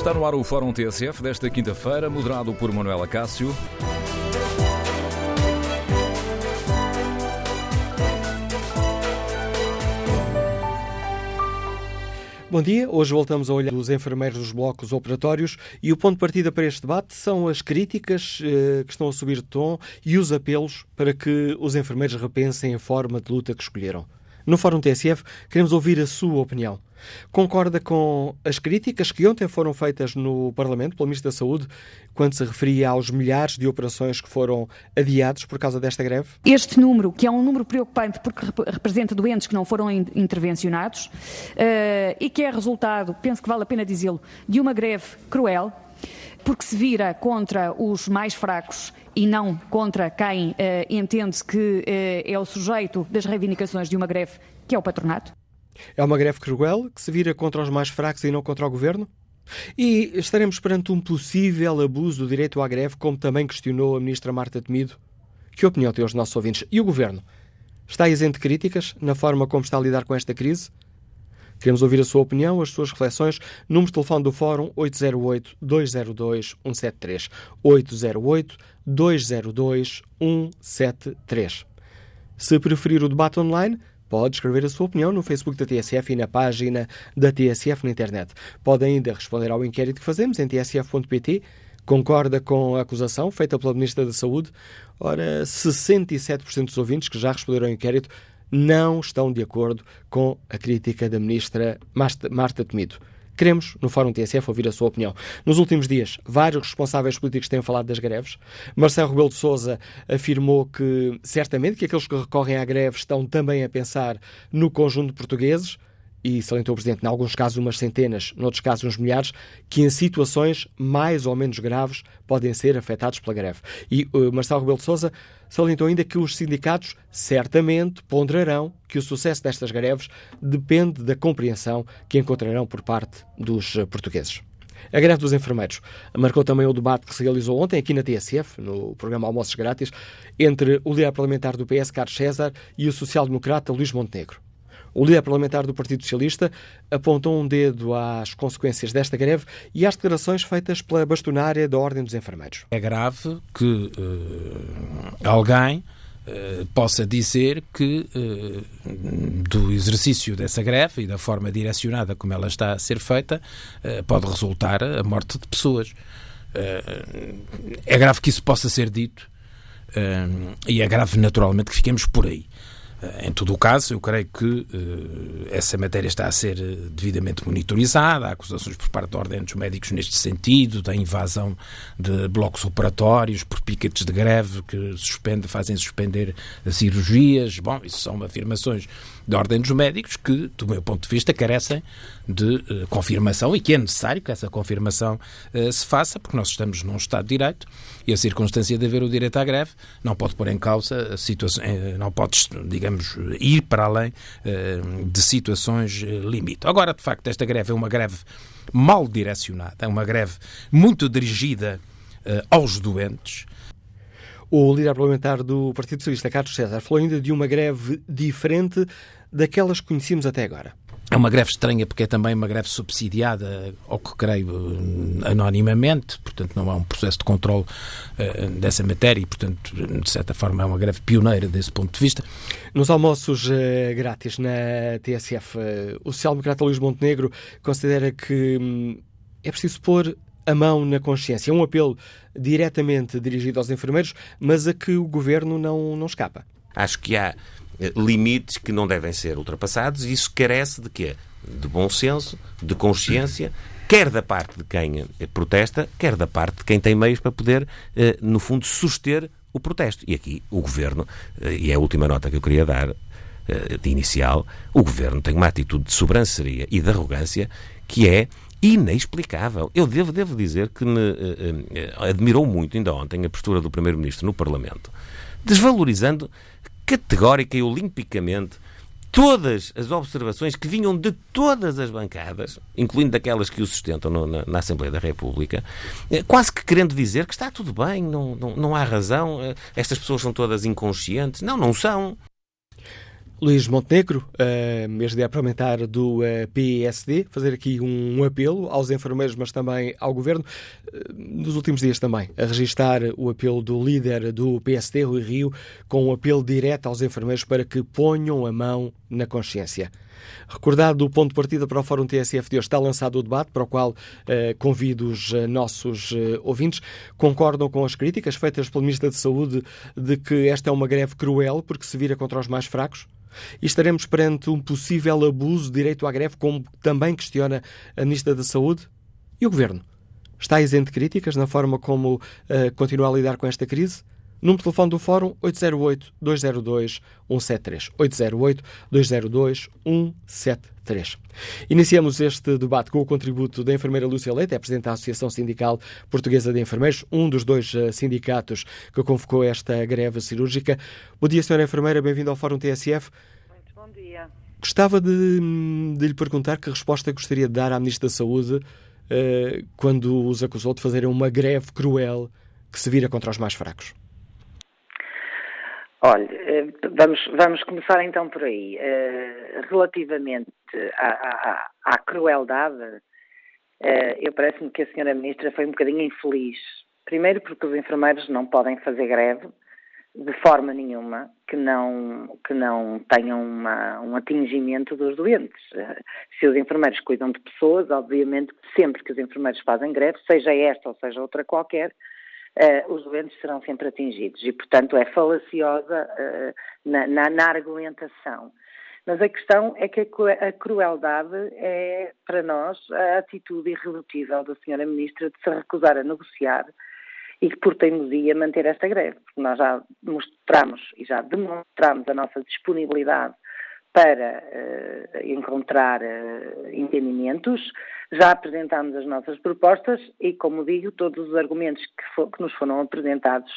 Está no ar o Fórum TSF desta quinta-feira, moderado por Manuela Cássio. Bom dia, hoje voltamos a olhar os enfermeiros dos blocos operatórios e o ponto de partida para este debate são as críticas eh, que estão a subir de tom e os apelos para que os enfermeiros repensem a forma de luta que escolheram. No Fórum TSF, queremos ouvir a sua opinião. Concorda com as críticas que ontem foram feitas no Parlamento pelo Ministro da Saúde quando se referia aos milhares de operações que foram adiados por causa desta greve? Este número, que é um número preocupante porque representa doentes que não foram intervencionados uh, e que é resultado, penso que vale a pena dizê-lo, de uma greve cruel, porque se vira contra os mais fracos e não contra quem uh, entende que uh, é o sujeito das reivindicações de uma greve, que é o patronato? É uma greve cruel que se vira contra os mais fracos e não contra o governo? E estaremos perante um possível abuso do direito à greve, como também questionou a ministra Marta Temido? Que opinião têm os nossos ouvintes? E o governo? Está isento de críticas na forma como está a lidar com esta crise? Queremos ouvir a sua opinião, as suas reflexões. Número de telefone do Fórum 808-202-173. 808-202-173. Se preferir o debate online, Pode escrever a sua opinião no Facebook da TSF e na página da TSF na internet. Pode ainda responder ao inquérito que fazemos em tsf.pt. Concorda com a acusação feita pela Ministra da Saúde? Ora, 67% dos ouvintes que já responderam ao inquérito não estão de acordo com a crítica da Ministra Marta Temido. Queremos, no Fórum TSF, ouvir a sua opinião. Nos últimos dias, vários responsáveis políticos têm falado das greves. Marcelo Rebelo de Sousa afirmou que, certamente, que aqueles que recorrem à greve estão também a pensar no conjunto de portugueses e salientou o Presidente, em alguns casos umas centenas, noutros casos uns milhares, que em situações mais ou menos graves podem ser afetados pela greve. E uh, Marcelo Rebelo de Sousa salientou ainda que os sindicatos certamente ponderarão que o sucesso destas greves depende da compreensão que encontrarão por parte dos uh, portugueses. A greve dos enfermeiros marcou também o debate que se realizou ontem aqui na TSF, no programa Almoços Grátis, entre o líder parlamentar do PS, Carlos César, e o social-democrata Luís Montenegro. O líder parlamentar do Partido Socialista apontou um dedo às consequências desta greve e às declarações feitas pela bastonária da Ordem dos Enfermeiros. É grave que uh, alguém uh, possa dizer que uh, do exercício dessa greve e da forma direcionada como ela está a ser feita pode resultar a morte de pessoas. é grave que isso possa ser dito e é grave naturalmente que fiquemos por aí. Eh, em todo o caso, eu creio que uh, essa matéria está a ser eh, devidamente monitorizada, há acusações por parte da Ordem dos Médicos neste sentido, da invasão de blocos operatórios por piquetes de greve que suspende, fazem suspender cirurgias. Bom, isso são afirmações da Ordem dos Médicos que, do meu ponto de vista, carecem de uh, confirmação e que é necessário que essa confirmação uh, se faça, porque nós estamos num Estado de Direito e a circunstância de haver o direito à greve não pode pôr em causa situações, eh, não pode, digamos, ir para além uh, de situações limite. Agora, de facto, esta greve é uma greve mal direcionada, é uma greve muito dirigida aos doentes, o líder parlamentar do Partido Socialista, Carlos César, falou ainda de uma greve diferente daquelas que conhecíamos até agora. É uma greve estranha porque é também uma greve subsidiada, ao que creio, anonimamente, portanto não há um processo de controle uh, dessa matéria e, portanto, de certa forma é uma greve pioneira desse ponto de vista. Nos almoços uh, grátis na TSF, uh, o social-democrata Luís Montenegro considera que um, é preciso pôr a mão na consciência. É um apelo diretamente dirigido aos enfermeiros, mas a que o governo não, não escapa. Acho que há eh, limites que não devem ser ultrapassados e isso carece de quê? De bom senso, de consciência, quer da parte de quem eh, protesta, quer da parte de quem tem meios para poder, eh, no fundo, suster o protesto. E aqui o Governo, e é a última nota que eu queria dar, de inicial, o Governo tem uma atitude de sobranceria e de arrogância que é inexplicável. Eu devo, devo dizer que me admirou muito, ainda ontem, a postura do Primeiro-Ministro no Parlamento, desvalorizando categórica e olimpicamente todas as observações que vinham de todas as bancadas, incluindo daquelas que o sustentam no, na, na, Assembleia da República, eh, quase que querendo dizer que está tudo bem, não, não, não há razão, eh, estas pessoas são todas inconscientes. Não, não são. Luís Montenegro, uh, mês de parlamentar do uh, PSD, fazer aqui um, apelo aos enfermeiros, mas também ao Governo, uh, nos últimos dias também, a registar o apelo do líder do PSD, Rui Rio, com um apelo direto aos enfermeiros para que ponham a mão na consciência. Recordado o ponto de partida para o Fórum TSF de hoje, está lançado o debate, para o qual eh, convido os eh, nossos eh, ouvintes. Concordam com as críticas feitas pelo Ministro da Saúde de que esta é uma greve cruel porque se vira contra os mais fracos? E estaremos perante um possível abuso de direito à greve, como também questiona a Ministra da Saúde? E o Governo? Está isento de críticas na forma como uh, continua a lidar com esta crise? Número de telefone do Fórum 808-202-173. 808-202-173. Iniciamos este debate com o contributo da enfermeira Lúcia Leite, é Presidente da Associação Sindical Portuguesa de Enfermeiros, um dos dois eh, sindicatos que convocou esta greve cirúrgica. Bom dia, senhora enfermeira, bem-vindo ao Fórum TSF. Muito bom dia. Gostava de, de, lhe perguntar que resposta gostaria de dar à Ministra da Saúde uh, quando os acusou de fazerem uma greve cruel que se vira contra os mais fracos. Olha, eh, vamos, vamos começar então por aí. Uh, relativamente à, à, à crueldade, uh, eu parece-me que a senhora Ministra foi um bocadinho infeliz. Primeiro porque os enfermeiros não podem fazer greve de forma nenhuma que não, que não tenham uma, um atingimento dos doentes. Se os enfermeiros cuidam de pessoas, obviamente sempre que os enfermeiros fazem greve, seja esta ou seja outra qualquer, uh, os doentes serão sempre atingidos e, portanto, é falaciosa uh, na, na, na, argumentação. Mas a questão é que a crueldade é, para nós, a atitude irredutível da Sra. Ministra de se recusar a negociar e que, por teimosia, manter esta greve. Porque nós já mostramos e já demonstramos a nossa disponibilidade para uh, encontrar uh, entendimentos. Já apresentámos as nossas propostas e, como digo, todos os argumentos que, for, que, nos foram apresentados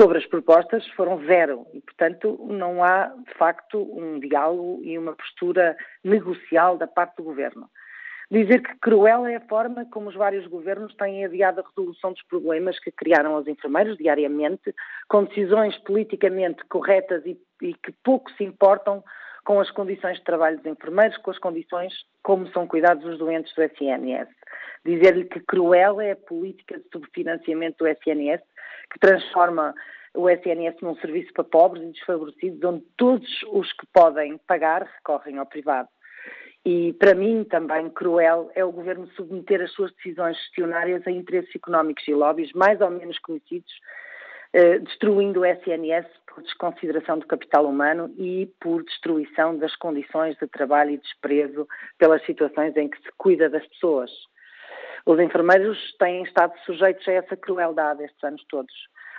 sobre as propostas foram zero e, portanto, não há, de facto, um diálogo e uma postura negocial da parte do Governo. Dizer que cruel é a forma como os vários governos têm adiado a resolução dos problemas que criaram aos enfermeiros diariamente, com decisões politicamente corretas e, e que pouco se importam com as condições de trabalho dos enfermeiros, com as condições como são cuidados os doentes do SNS. Dizer-lhe que cruel é a política de subfinanciamento do SNS, que transforma o SNS num serviço para pobres e desfavorecidos, onde todos os que podem pagar recorrem ao privado. E, para mim, também cruel é o governo submeter as suas decisões gestionárias a interesses económicos e lobbies mais ou menos conhecidos, destruindo o SNS por desconsideração do capital humano e por destruição das condições de trabalho e desprezo pelas situações em que se cuida das pessoas. Os enfermeiros têm estado sujeitos a essa crueldade estes anos todos.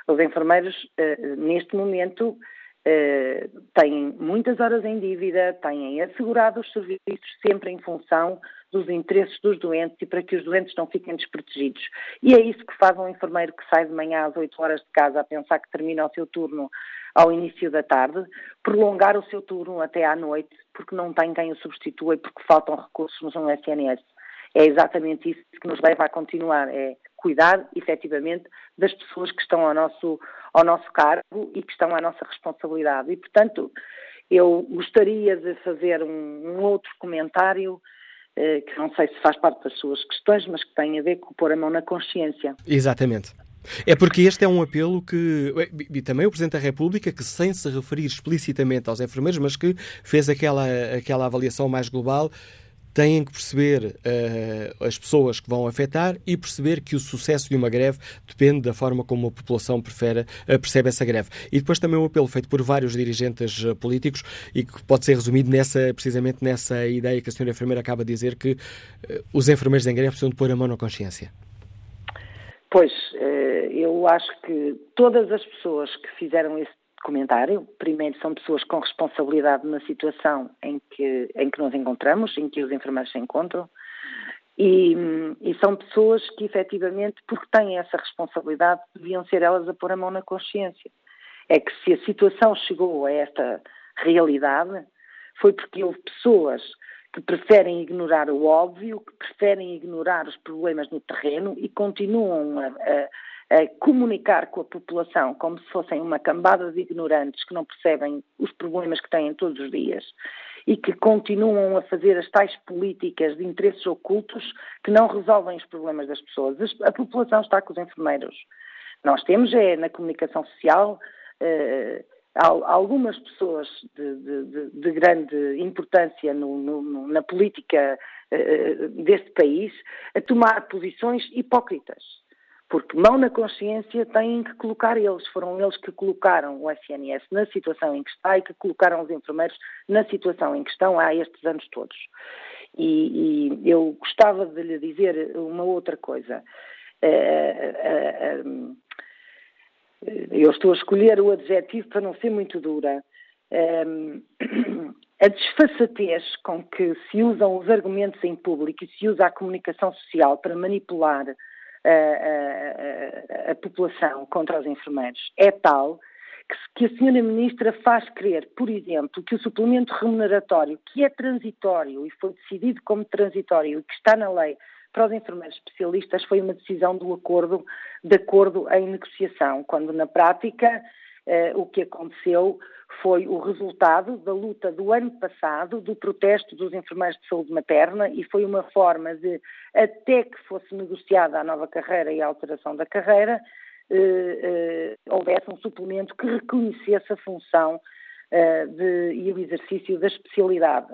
Os enfermeiros, eh, neste momento, eh, têm muitas horas em dívida, têm assegurado os serviços sempre em função dos interesses dos doentes e para que os doentes não fiquem desprotegidos. E é isso que faz um enfermeiro que sai de manhã às 8 horas de casa a pensar que termina o seu turno ao início da tarde, prolongar o seu turno até à noite, porque não tem quem o substitua e porque faltam recursos no SNS. É exatamente isso que nos leva a continuar, é cuidar efetivamente das pessoas que estão ao nosso, ao nosso cargo e que estão à nossa responsabilidade. E, portanto, eu gostaria de fazer um, um outro comentário eh, que não sei se faz parte das suas questões, mas que tem a ver com pôr a mão na consciência. Exatamente. É porque este é um apelo que. E também o Presidente da República, que sem se referir explicitamente aos enfermeiros, mas que fez aquela, aquela avaliação mais global, têm que perceber uh, as pessoas que vão afetar e perceber que o sucesso de uma greve depende da forma como a população prefere, uh, percebe essa greve. E depois também um apelo feito por vários dirigentes uh, políticos e que pode ser resumido nessa, precisamente nessa ideia que a senhora enfermeira acaba de dizer que os enfermeiros em greve precisam de pôr a mão na consciência. Pois, eu acho que todas as pessoas que fizeram esse comentário. Primeiro, são pessoas com responsabilidade na situação em que, em que nos encontramos, em que os enfermeiros se encontram, e, e, são pessoas que, efetivamente, porque têm essa responsabilidade, deviam ser elas a pôr a mão na consciência. É que se a situação chegou a esta realidade, foi porque houve pessoas que preferem ignorar o óbvio, que preferem ignorar os problemas no terreno e continuam a, a a comunicar com a população como se fossem uma cambada de ignorantes que não percebem os problemas que têm todos os dias e que continuam a fazer as tais políticas de interesses ocultos que não resolvem os problemas das pessoas. A população está com os enfermeiros. Nós temos é na comunicação social eh, algumas pessoas de, de, de grande importância no, no, na política eh, deste país a tomar posições hipócritas. Porque mão na consciência têm que colocar eles. Foram eles que colocaram o SNS na situação em que está e que colocaram os enfermeiros na situação em que estão há estes anos todos. E, e eu gostava de lhe dizer uma outra coisa. Uh, uh, uh, eu estou a escolher o adjetivo para não ser muito dura. A desfaçatez com que se usam os argumentos em público e se usa a comunicação social para manipular a, a, a, população contra os enfermeiros. É tal que, que a senhora ministra faz crer, por exemplo, que o suplemento remuneratório, que é transitório e foi decidido como transitório e que está na lei para os enfermeiros especialistas foi uma decisão do acordo, de acordo em negociação, quando na prática o que aconteceu foi o resultado da luta do ano passado, do protesto dos enfermeiros de saúde materna, e foi uma forma de, até que fosse negociada a nova carreira e a alteração da carreira, eh, eh, houvesse um suplemento que reconhecesse a função eh, de, e o exercício da especialidade.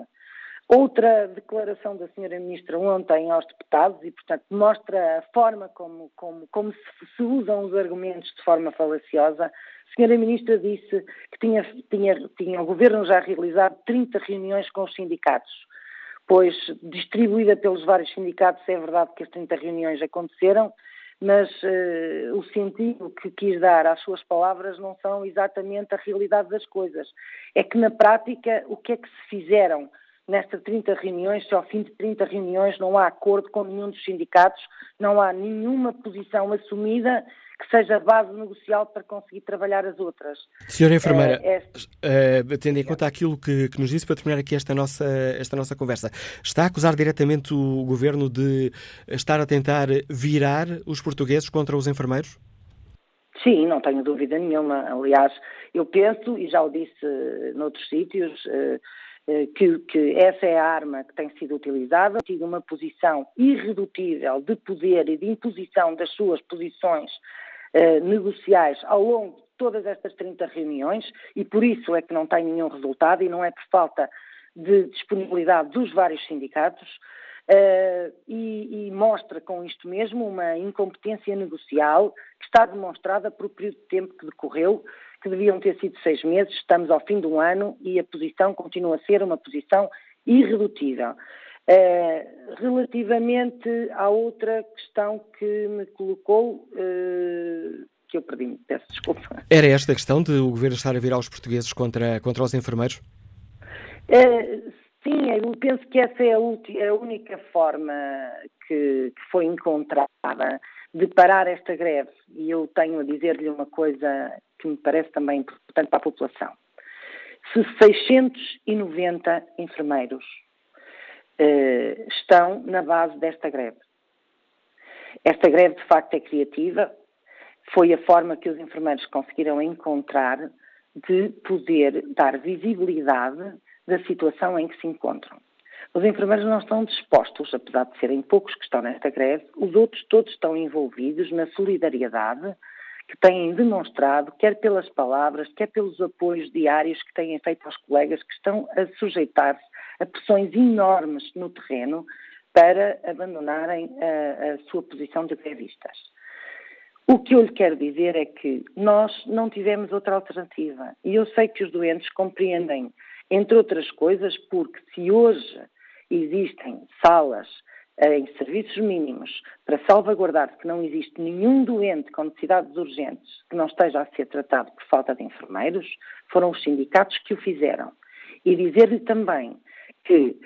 Outra declaração da Sra. Ministra ontem aos deputados, e portanto mostra a forma como, como, como se, se, usam os argumentos de forma falaciosa. A Sra. Ministra disse que tinha, tinha, tinha o Governo já realizado 30 reuniões com os sindicatos, pois distribuída pelos vários sindicatos é verdade que as 30 reuniões aconteceram, mas uh, o sentido que quis dar às suas palavras não são exatamente a realidade das coisas. É que na prática o que é que se fizeram? Nestas 30 reuniões, se ao fim de 30 reuniões não há acordo com nenhum dos sindicatos, não há nenhuma posição assumida que seja base negocial para conseguir trabalhar as outras. Senhora Enfermeira, é, é... Uh, tendo em conta aquilo que, que, nos disse para terminar aqui esta nossa, esta nossa conversa, está a acusar diretamente o Governo de estar a tentar virar os portugueses contra os enfermeiros? Sim, não tenho dúvida nenhuma. Aliás, eu penso, e já o disse noutros sítios, eh, que, que, essa é a arma que tem sido utilizada, tido uma posição irredutível de poder e de imposição das suas posições eh, negociais ao longo de todas estas 30 reuniões e por isso é que não tem nenhum resultado e não é por falta de disponibilidade dos vários sindicatos. Uh, e, e, mostra com isto mesmo uma incompetência negocial que está demonstrada por o período de tempo que decorreu que deviam ter sido seis meses, estamos ao fim do ano e a posição continua a ser uma posição irredutível. Uh, relativamente à outra questão que me colocou, uh, que eu perdi, peço desculpa. Era esta a questão de o governo estar a virar os portugueses contra, contra os enfermeiros? Uh, sim, eu penso que essa é a, a única forma que, que foi encontrada de parar esta greve. E eu tenho a dizer-lhe uma coisa que me parece também importante para a população. Se 690 enfermeiros eh, estão na base desta greve, esta greve de facto é criativa, foi a forma que os enfermeiros conseguiram encontrar de poder dar visibilidade da situação em que se encontram. Os enfermeiros não estão dispostos, apesar de serem poucos que estão nesta greve, os outros todos estão envolvidos na solidariedade, que têm demonstrado, quer pelas palavras, quer pelos apoios diários que têm feito aos colegas que estão a sujeitar-se a pressões enormes no terreno para abandonarem a, a sua posição de grevistas. O que eu lhe quero dizer é que nós não tivemos outra alternativa. E eu sei que os doentes compreendem, entre outras coisas, porque se hoje existem salas em serviços mínimos para salvaguardar que não existe nenhum doente com necessidades urgentes que não esteja a ser tratado por falta de enfermeiros, foram os sindicatos que o fizeram. E dizer-lhe também que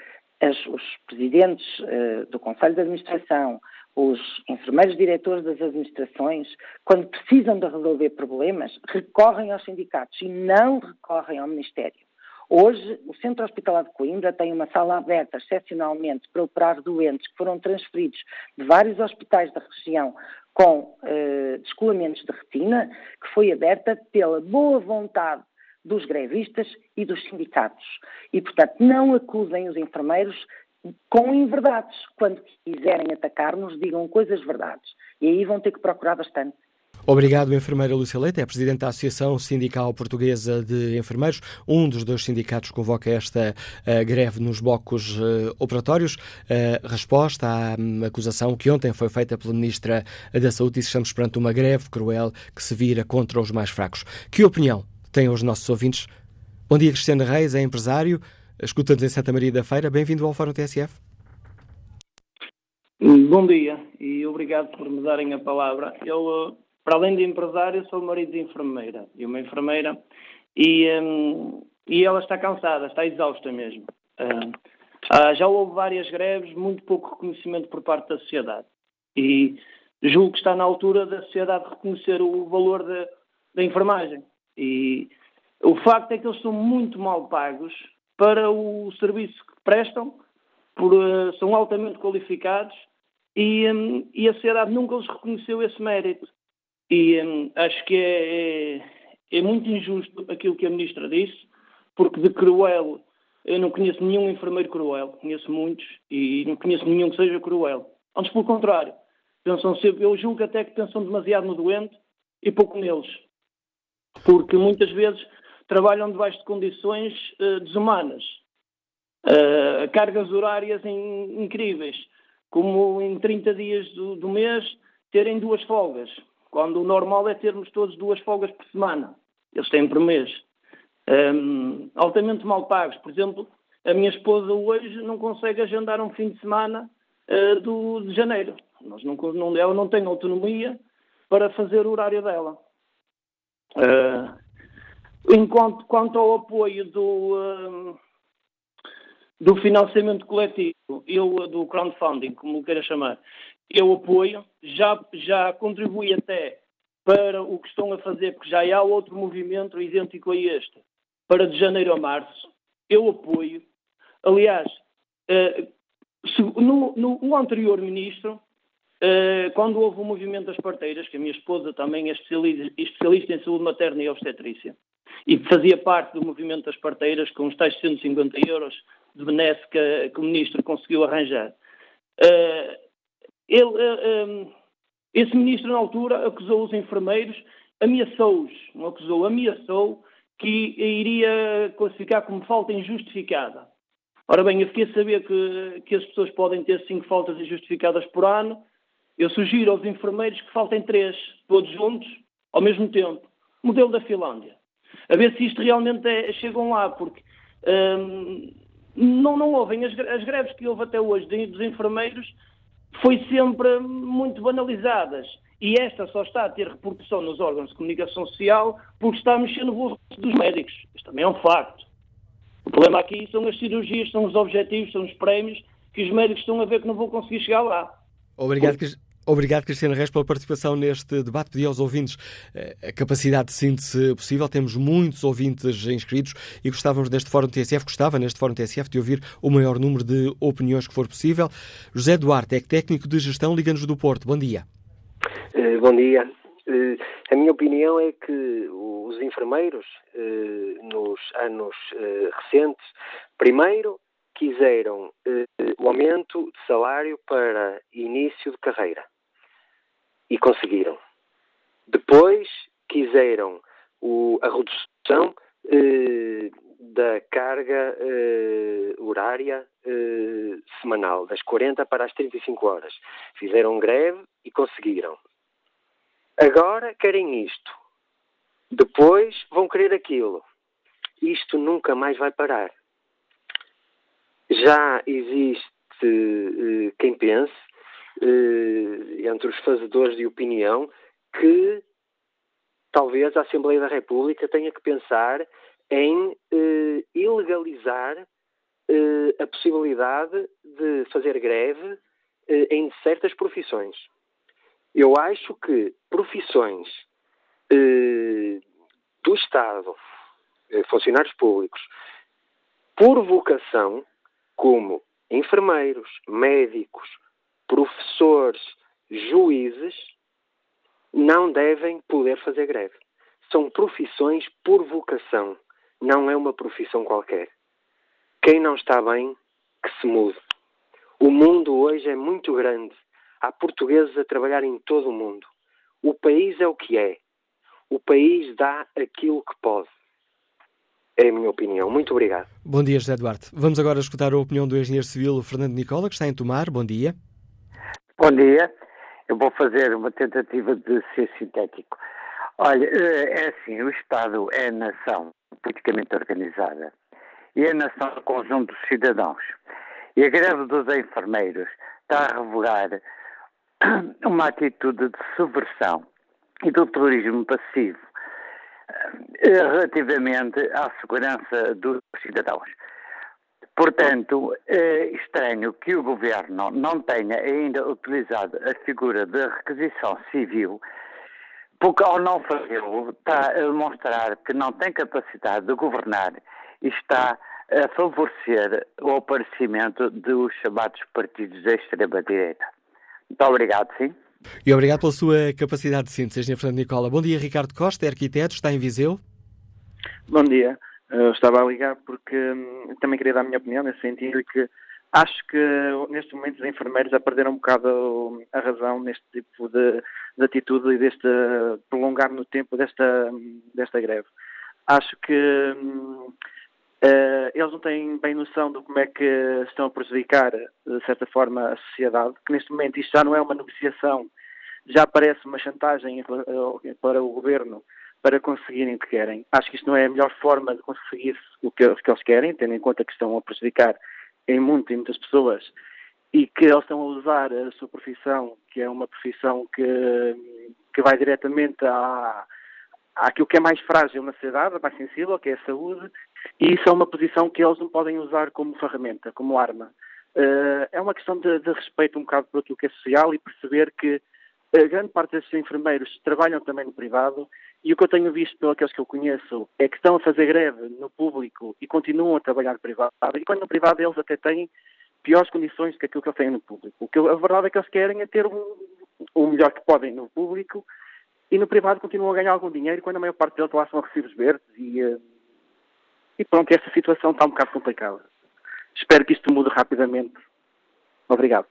as, os presidentes uh, do Conselho de Administração, os enfermeiros diretores das administrações, quando precisam de resolver problemas, recorrem aos sindicatos e não recorrem ao Ministério. Hoje, o Centro Hospitalar de Coimbra tem uma sala aberta excepcionalmente para operar doentes que foram transferidos de vários hospitais da região com uh, descolamentos de retina, que foi aberta pela boa vontade dos grevistas e dos sindicatos. E, portanto, não acusem os enfermeiros com inverdades. Quando quiserem atacar-nos, digam coisas verdades. E aí vão ter que procurar bastante. Obrigado, enfermeira Lúcia Leite, é presidente da Associação Sindical Portuguesa de Enfermeiros. Um dos dois sindicatos convoca esta uh, greve nos blocos uh, operatórios. Uh, resposta à um, acusação que ontem foi feita pela Ministra da Saúde e estamos perante uma greve cruel que se vira contra os mais fracos. Que opinião têm os nossos ouvintes? Bom dia, Cristiano Reis, é empresário, escuta-nos em Santa Maria da Feira. Bem-vindo ao Fórum TSF. Bom dia e obrigado por me darem a palavra. Eu para além de empresário, sou marido de enfermeira e uma enfermeira e, um, e ela está cansada, está exausta mesmo. Uh, já houve várias greves, muito pouco reconhecimento por parte da sociedade. E julgo que está na altura da sociedade reconhecer o valor da, da enfermagem. E o facto é que eles são muito mal pagos para o serviço que prestam, por, uh, são altamente qualificados e, um, e, a sociedade nunca lhes reconheceu esse mérito. E hum, acho que é, é, é, muito injusto aquilo que a Ministra disse, porque de cruel eu não conheço nenhum enfermeiro cruel, conheço muitos e não conheço nenhum que seja cruel. Antes, pelo contrário, pensam sempre, eu julgo até que pensam demasiado no doente e pouco neles, porque muitas vezes trabalham debaixo de condições uh, desumanas, uh, cargas horárias in, incríveis, como em 30 dias do, do mês terem duas folgas quando o normal é termos todos duas folgas por semana. Eles têm por mês. Um, altamente mal pagos. Por exemplo, a minha esposa hoje não consegue agendar um fim de semana uh, do, de janeiro. Nós não, não, ela não tem autonomia para fazer o horário dela. Uh, enquanto, quanto ao apoio do, uh, do financiamento coletivo, eu, do crowdfunding, como queira chamar, eu apoio, já, já contribui até para o que estão a fazer, porque já há outro movimento idêntico a este, para de janeiro a março. Eu apoio. Aliás, eh, no, no, o anterior ministro, eh, quando houve o movimento das parteiras, que a minha esposa também é especialista, em saúde materna e obstetrícia, e fazia parte do movimento das parteiras, com os tais 150 euros de benesse que, que o ministro conseguiu arranjar. Uh, ele, uh, um, esse ministro, na altura, acusou os enfermeiros, ameaçou-os, não acusou, ameaçou que iria classificar como falta injustificada. Ora bem, eu fiquei a saber que, que as pessoas podem ter cinco faltas injustificadas por ano. Eu sugiro aos enfermeiros que faltem três, todos juntos, ao mesmo tempo. Modelo da Finlândia. A ver se isto realmente é, chegam lá, porque hum, não, não ouvem as, as greves que houve até hoje dos enfermeiros foi sempre muito banalizadas. E esta só está a ter repercussão nos órgãos de comunicação social porque está a mexer no bolso dos médicos. Isto também é um facto. O problema aqui são as cirurgias, são os objetivos, são os prémios que os médicos estão a ver que não vão conseguir chegar lá. Obrigado, Obrigado, Cristiano Reis, pela participação neste debate. Pedi aos ouvintes eh, a capacidade de síntese possível. Temos muitos ouvintes inscritos e gostávamos deste Fórum TSF, gostava neste Fórum TSF de ouvir o maior número de opiniões que for possível. José Duarte é técnico de gestão, liga-nos do Porto. Bom dia. Uh, bom dia. Uh, a minha opinião é que os enfermeiros, nos anos recentes, primeiro quiseram o aumento de salário para início de carreira e conseguiram. Depois quiseram o, a redução eh, da carga eh, horária eh, semanal, das 40 para as 35 horas. Fizeram greve e conseguiram. Agora querem isto. Depois vão querer aquilo. Isto nunca mais vai parar. Já existe eh, quem pense eh, entre os fazedores de opinião que talvez a Assembleia da República tenha que pensar em eh, ilegalizar eh, a possibilidade de fazer greve eh, em certas profissões. Eu acho que profissões eh, do Estado, eh, funcionários públicos, por vocação, como enfermeiros, médicos, professores, juízes, não devem poder fazer greve. São profissões por vocação, não é uma profissão qualquer. Quem não está bem, que se mude. O mundo hoje é muito grande. Há portugueses a trabalhar em todo o mundo. O país é o que é. O país dá aquilo que pode. É a minha opinião. Muito obrigado. Bom dia, José Duarte. Vamos agora escutar a opinião do engenheiro civil Fernando Nicola, que está em Tomar. Bom dia. Bom dia. Eu vou fazer uma tentativa de ser sintético. Olha, eh, é assim, o Estado é a nação politicamente organizada e a nação é o conjunto dos cidadãos. E a greve dos enfermeiros está a revelar uma atitude de subversão e do terrorismo passivo eh, relativamente à segurança dos cidadãos. Portanto, é estranho que o governo não tenha ainda utilizado a figura de requisição civil, porque ao não fazê-lo está a demonstrar que não tem capacidade de governar e está a favorecer o aparecimento dos chamados partidos da extrema-direita. Muito obrigado, sim. E obrigado pela sua capacidade de síntese, Sr. Fernando Nicola. Bom dia, Ricardo Costa, é arquiteto, está em Viseu. Bom dia. Eu estava a ligar porque hum, também queria dar a minha opinião nesse sentido que acho que neste momento os enfermeiros já perderam um bocado a razão neste tipo de, de atitude e deste prolongar no tempo desta, desta greve. Acho que hum, Uh, eles não têm bem noção de como é que estão a prejudicar, de certa forma, a sociedade, que neste momento isto já não é uma negociação, já parece uma chantagem para o governo para conseguirem o que querem. Acho que isto não é a melhor forma de conseguir o que, que eles querem, tendo em conta que estão a prejudicar em muito, em muitas pessoas e que eles estão a usar a sua profissão, que é uma profissão que, que vai diretamente à, àquilo que é mais frágil na sociedade, mais sensível, que é a saúde, e isso é uma posição que eles não podem usar como ferramenta, como arma. Uh, é uma questão de, de, respeito um bocado por aquilo que é social e perceber que a grande parte desses enfermeiros trabalham também no privado e o que eu tenho visto pelos que eu conheço é que estão a fazer greve no público e continuam a trabalhar privado. E quando no privado eles até têm piores condições do que aquilo que eles têm no público. O que a verdade é que eles querem é ter o, o melhor que podem no público e no privado continuam a ganhar algum dinheiro quando a maior parte deles lá são recibos verdes e, eh, e pronto, essa situação está um bocado complicada. Espero que isto mude rapidamente. Obrigado.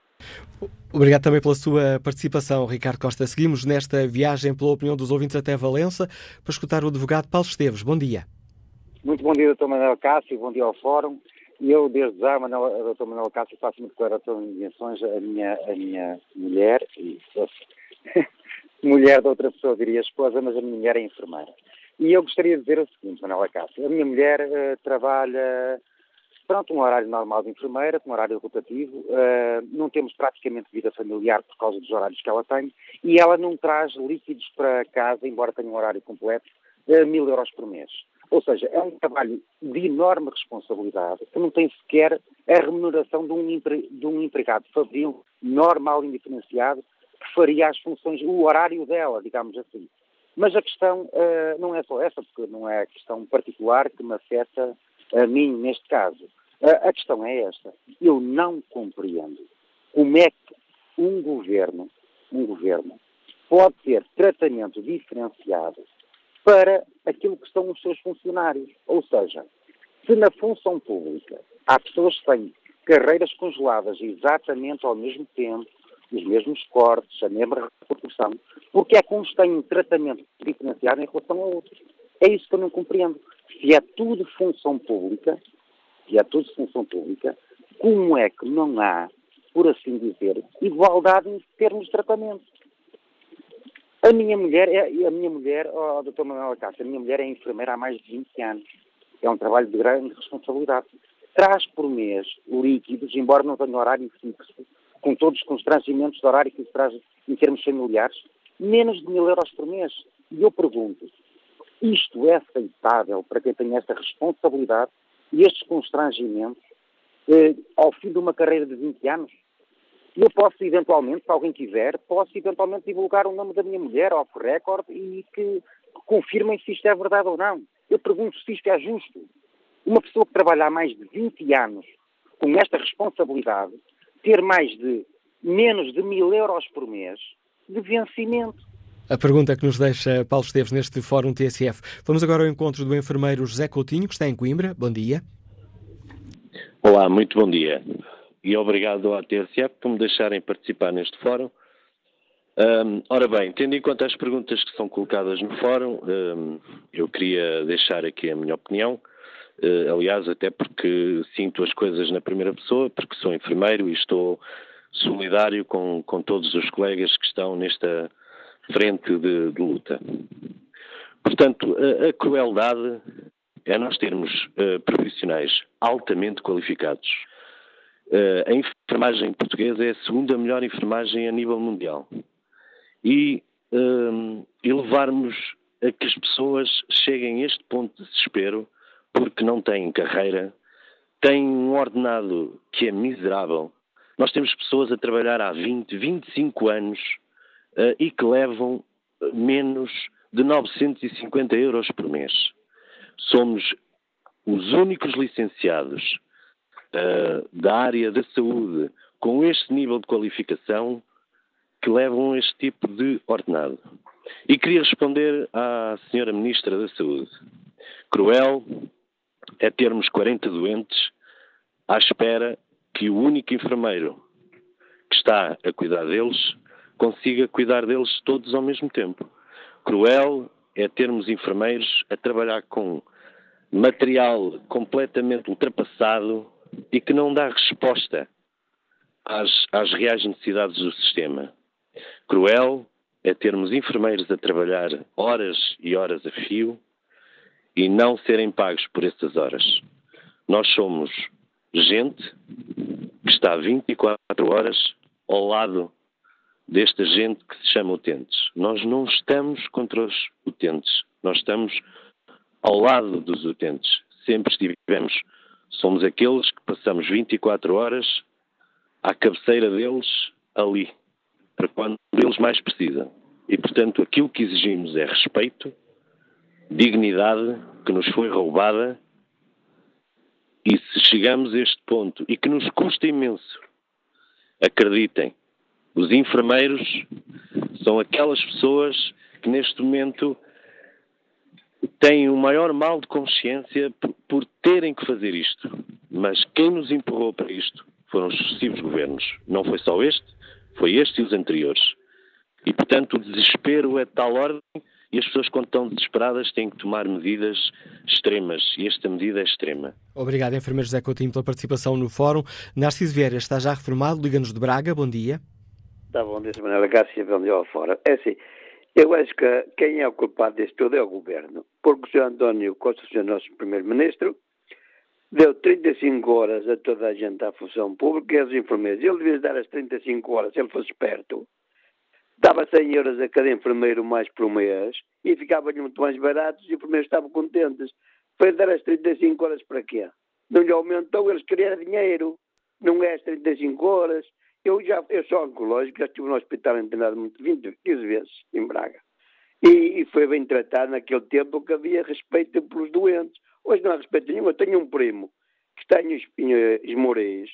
Obrigado também pela sua participação, Ricardo Costa. Seguimos nesta viagem pela opinião dos ouvintes até Valença para escutar o advogado Paulo Esteves. Bom dia. Muito bom dia, Dr. Manuel Cássio, bom dia ao Fórum. Eu, desde já, Manuel, Dr. Manuel Cássio, faço uma declaração de intenções à minha, à minha mulher, e mulher de outra pessoa, diria esposa, mas a minha mulher é enfermeira. E eu gostaria de dizer o seguinte, Manuela Cássio, a minha mulher uh, trabalha, pronto, um horário normal de enfermeira, com um horário rotativo, uh, não temos praticamente vida familiar por causa dos horários que ela tem, e ela não traz líquidos para casa, embora tenha um horário completo, uh, mil euros por mês. Ou seja, é um trabalho de enorme responsabilidade, que não tem sequer a remuneração de um, empre, de um empregado fabril, normal, indiferenciado, que faria as funções, o horário dela, digamos assim. Mas a questão uh, não é só essa, porque não é a questão particular que me afeta a mim neste caso. Uh, a questão é esta. Eu não compreendo como é que um governo, um governo, pode ter tratamento diferenciado para aquilo que são os seus funcionários. Ou seja, se na função pública há pessoas que têm carreiras congeladas exatamente ao mesmo tempo, os mesmos cortes, a mesma repercussão, porque é que uns têm um tratamento diferenciado em relação a outros. É isso que eu não compreendo. Se é tudo função pública, se é tudo função pública, como é que não há, por assim dizer, igualdade em termos de tratamento? A minha mulher, é, a minha mulher, oh, Dr. Manuel Cássio, a minha mulher é enfermeira há mais de 20 anos. É um trabalho de grande responsabilidade. Traz por mês líquidos, embora não tenha horário fixo, com todos os constrangimentos de horário que isso traz em termos familiares, menos de mil euros por mês. E eu pergunto, isto é aceitável para quem tem esta responsabilidade e estes constrangimentos eh, ao fim de uma carreira de 20 anos? Eu posso, eventualmente, se alguém quiser, posso eventualmente divulgar o nome da minha mulher off record e que, confirmem se isto é verdade ou não. Eu pergunto se isto é justo. uma pessoa que trabalha há mais de 20 anos com esta responsabilidade ter mais de menos de mil euros por mês de vencimento. A pergunta que nos deixa Paulo Esteves neste Fórum TSF. Vamos agora ao encontro do enfermeiro José Coutinho, que está em Coimbra. Bom dia. Olá, muito bom dia. E obrigado à TSF por me deixarem participar neste fórum. Um, ora bem, tendo em conta as perguntas que são colocadas no fórum, um, eu queria deixar aqui a minha opinião. Uh, aliás, até porque sinto as coisas na primeira pessoa, porque sou enfermeiro e estou solidário com, com todos os colegas que estão nesta frente de, de luta. Portanto, a, a, crueldade é nós termos uh, profissionais altamente qualificados. Uh, a enfermagem portuguesa é a segunda melhor enfermagem a nível mundial. E, uh, e levarmos a que as pessoas cheguem a este ponto de desespero porque não têm carreira, têm um ordenado que é miserável. Nós temos pessoas a trabalhar há 20, 25 anos uh, e que levam menos de 950 euros por mês. Somos os únicos licenciados uh, da área da saúde com este nível de qualificação que levam este tipo de ordenado. E queria responder à senhora Ministra da Saúde. Cruel é termos 40 doentes à espera que o único enfermeiro que está a cuidar deles consiga cuidar deles todos ao mesmo tempo. Cruel é termos enfermeiros a trabalhar com material completamente ultrapassado e que não dá resposta às, às reais necessidades do sistema. Cruel é termos enfermeiros a trabalhar horas e horas a fio e não serem pagos por essas horas. Nós somos gente que está 24 horas ao lado desta gente que se chama utentes. Nós não estamos contra os utentes, nós estamos ao lado dos utentes. Sempre estivemos. Somos aqueles que passamos 24 horas à cabeceira deles ali, para quando eles mais precisam. E, portanto, aquilo que exigimos é respeito, dignidade que nos foi roubada. E se chegamos a este ponto e que nos custa imenso, acreditem, os enfermeiros são aquelas pessoas que neste momento têm o maior mal de consciência por, por, terem que fazer isto. Mas quem nos empurrou para isto foram os sucessivos governos. Não foi só este, foi este e os anteriores. E, portanto, o desespero é de tal ordem e as pessoas, quando estão desesperadas, têm que tomar medidas extremas. E esta medida é extrema. Obrigado, enfermeiro José Coutinho, pela participação no fórum. Narciso Vieira está já reformado. Liga-nos de Braga. Bom dia. Está bom, disse Manuela Garcia Vendeu fora. É assim, eu acho que quem é o culpado disto tudo é o governo. Porque o Sr. António Costa, o nosso Primeiro-Ministro, deu 35 horas a toda a gente à função pública e aos enfermeiros. Ele devia dar as 35 horas, se ele fosse esperto. Dava 100 euros a cada enfermeiro mais por mês e ficava-lhe muito mais baratos e os enfermeiros estavam contentes. Foi dar as 35 horas para quê? Não lhe aumentou, eles queriam dinheiro. Não é as 35 horas. Eu já eu sou oncológico, já estive no hospital internado muito, 20, 15 vezes em Braga. E, e, foi bem tratado naquele tempo que havia respeito pelos doentes. Hoje não há respeito nenhum. Eu tenho um primo que está em Esmoreis,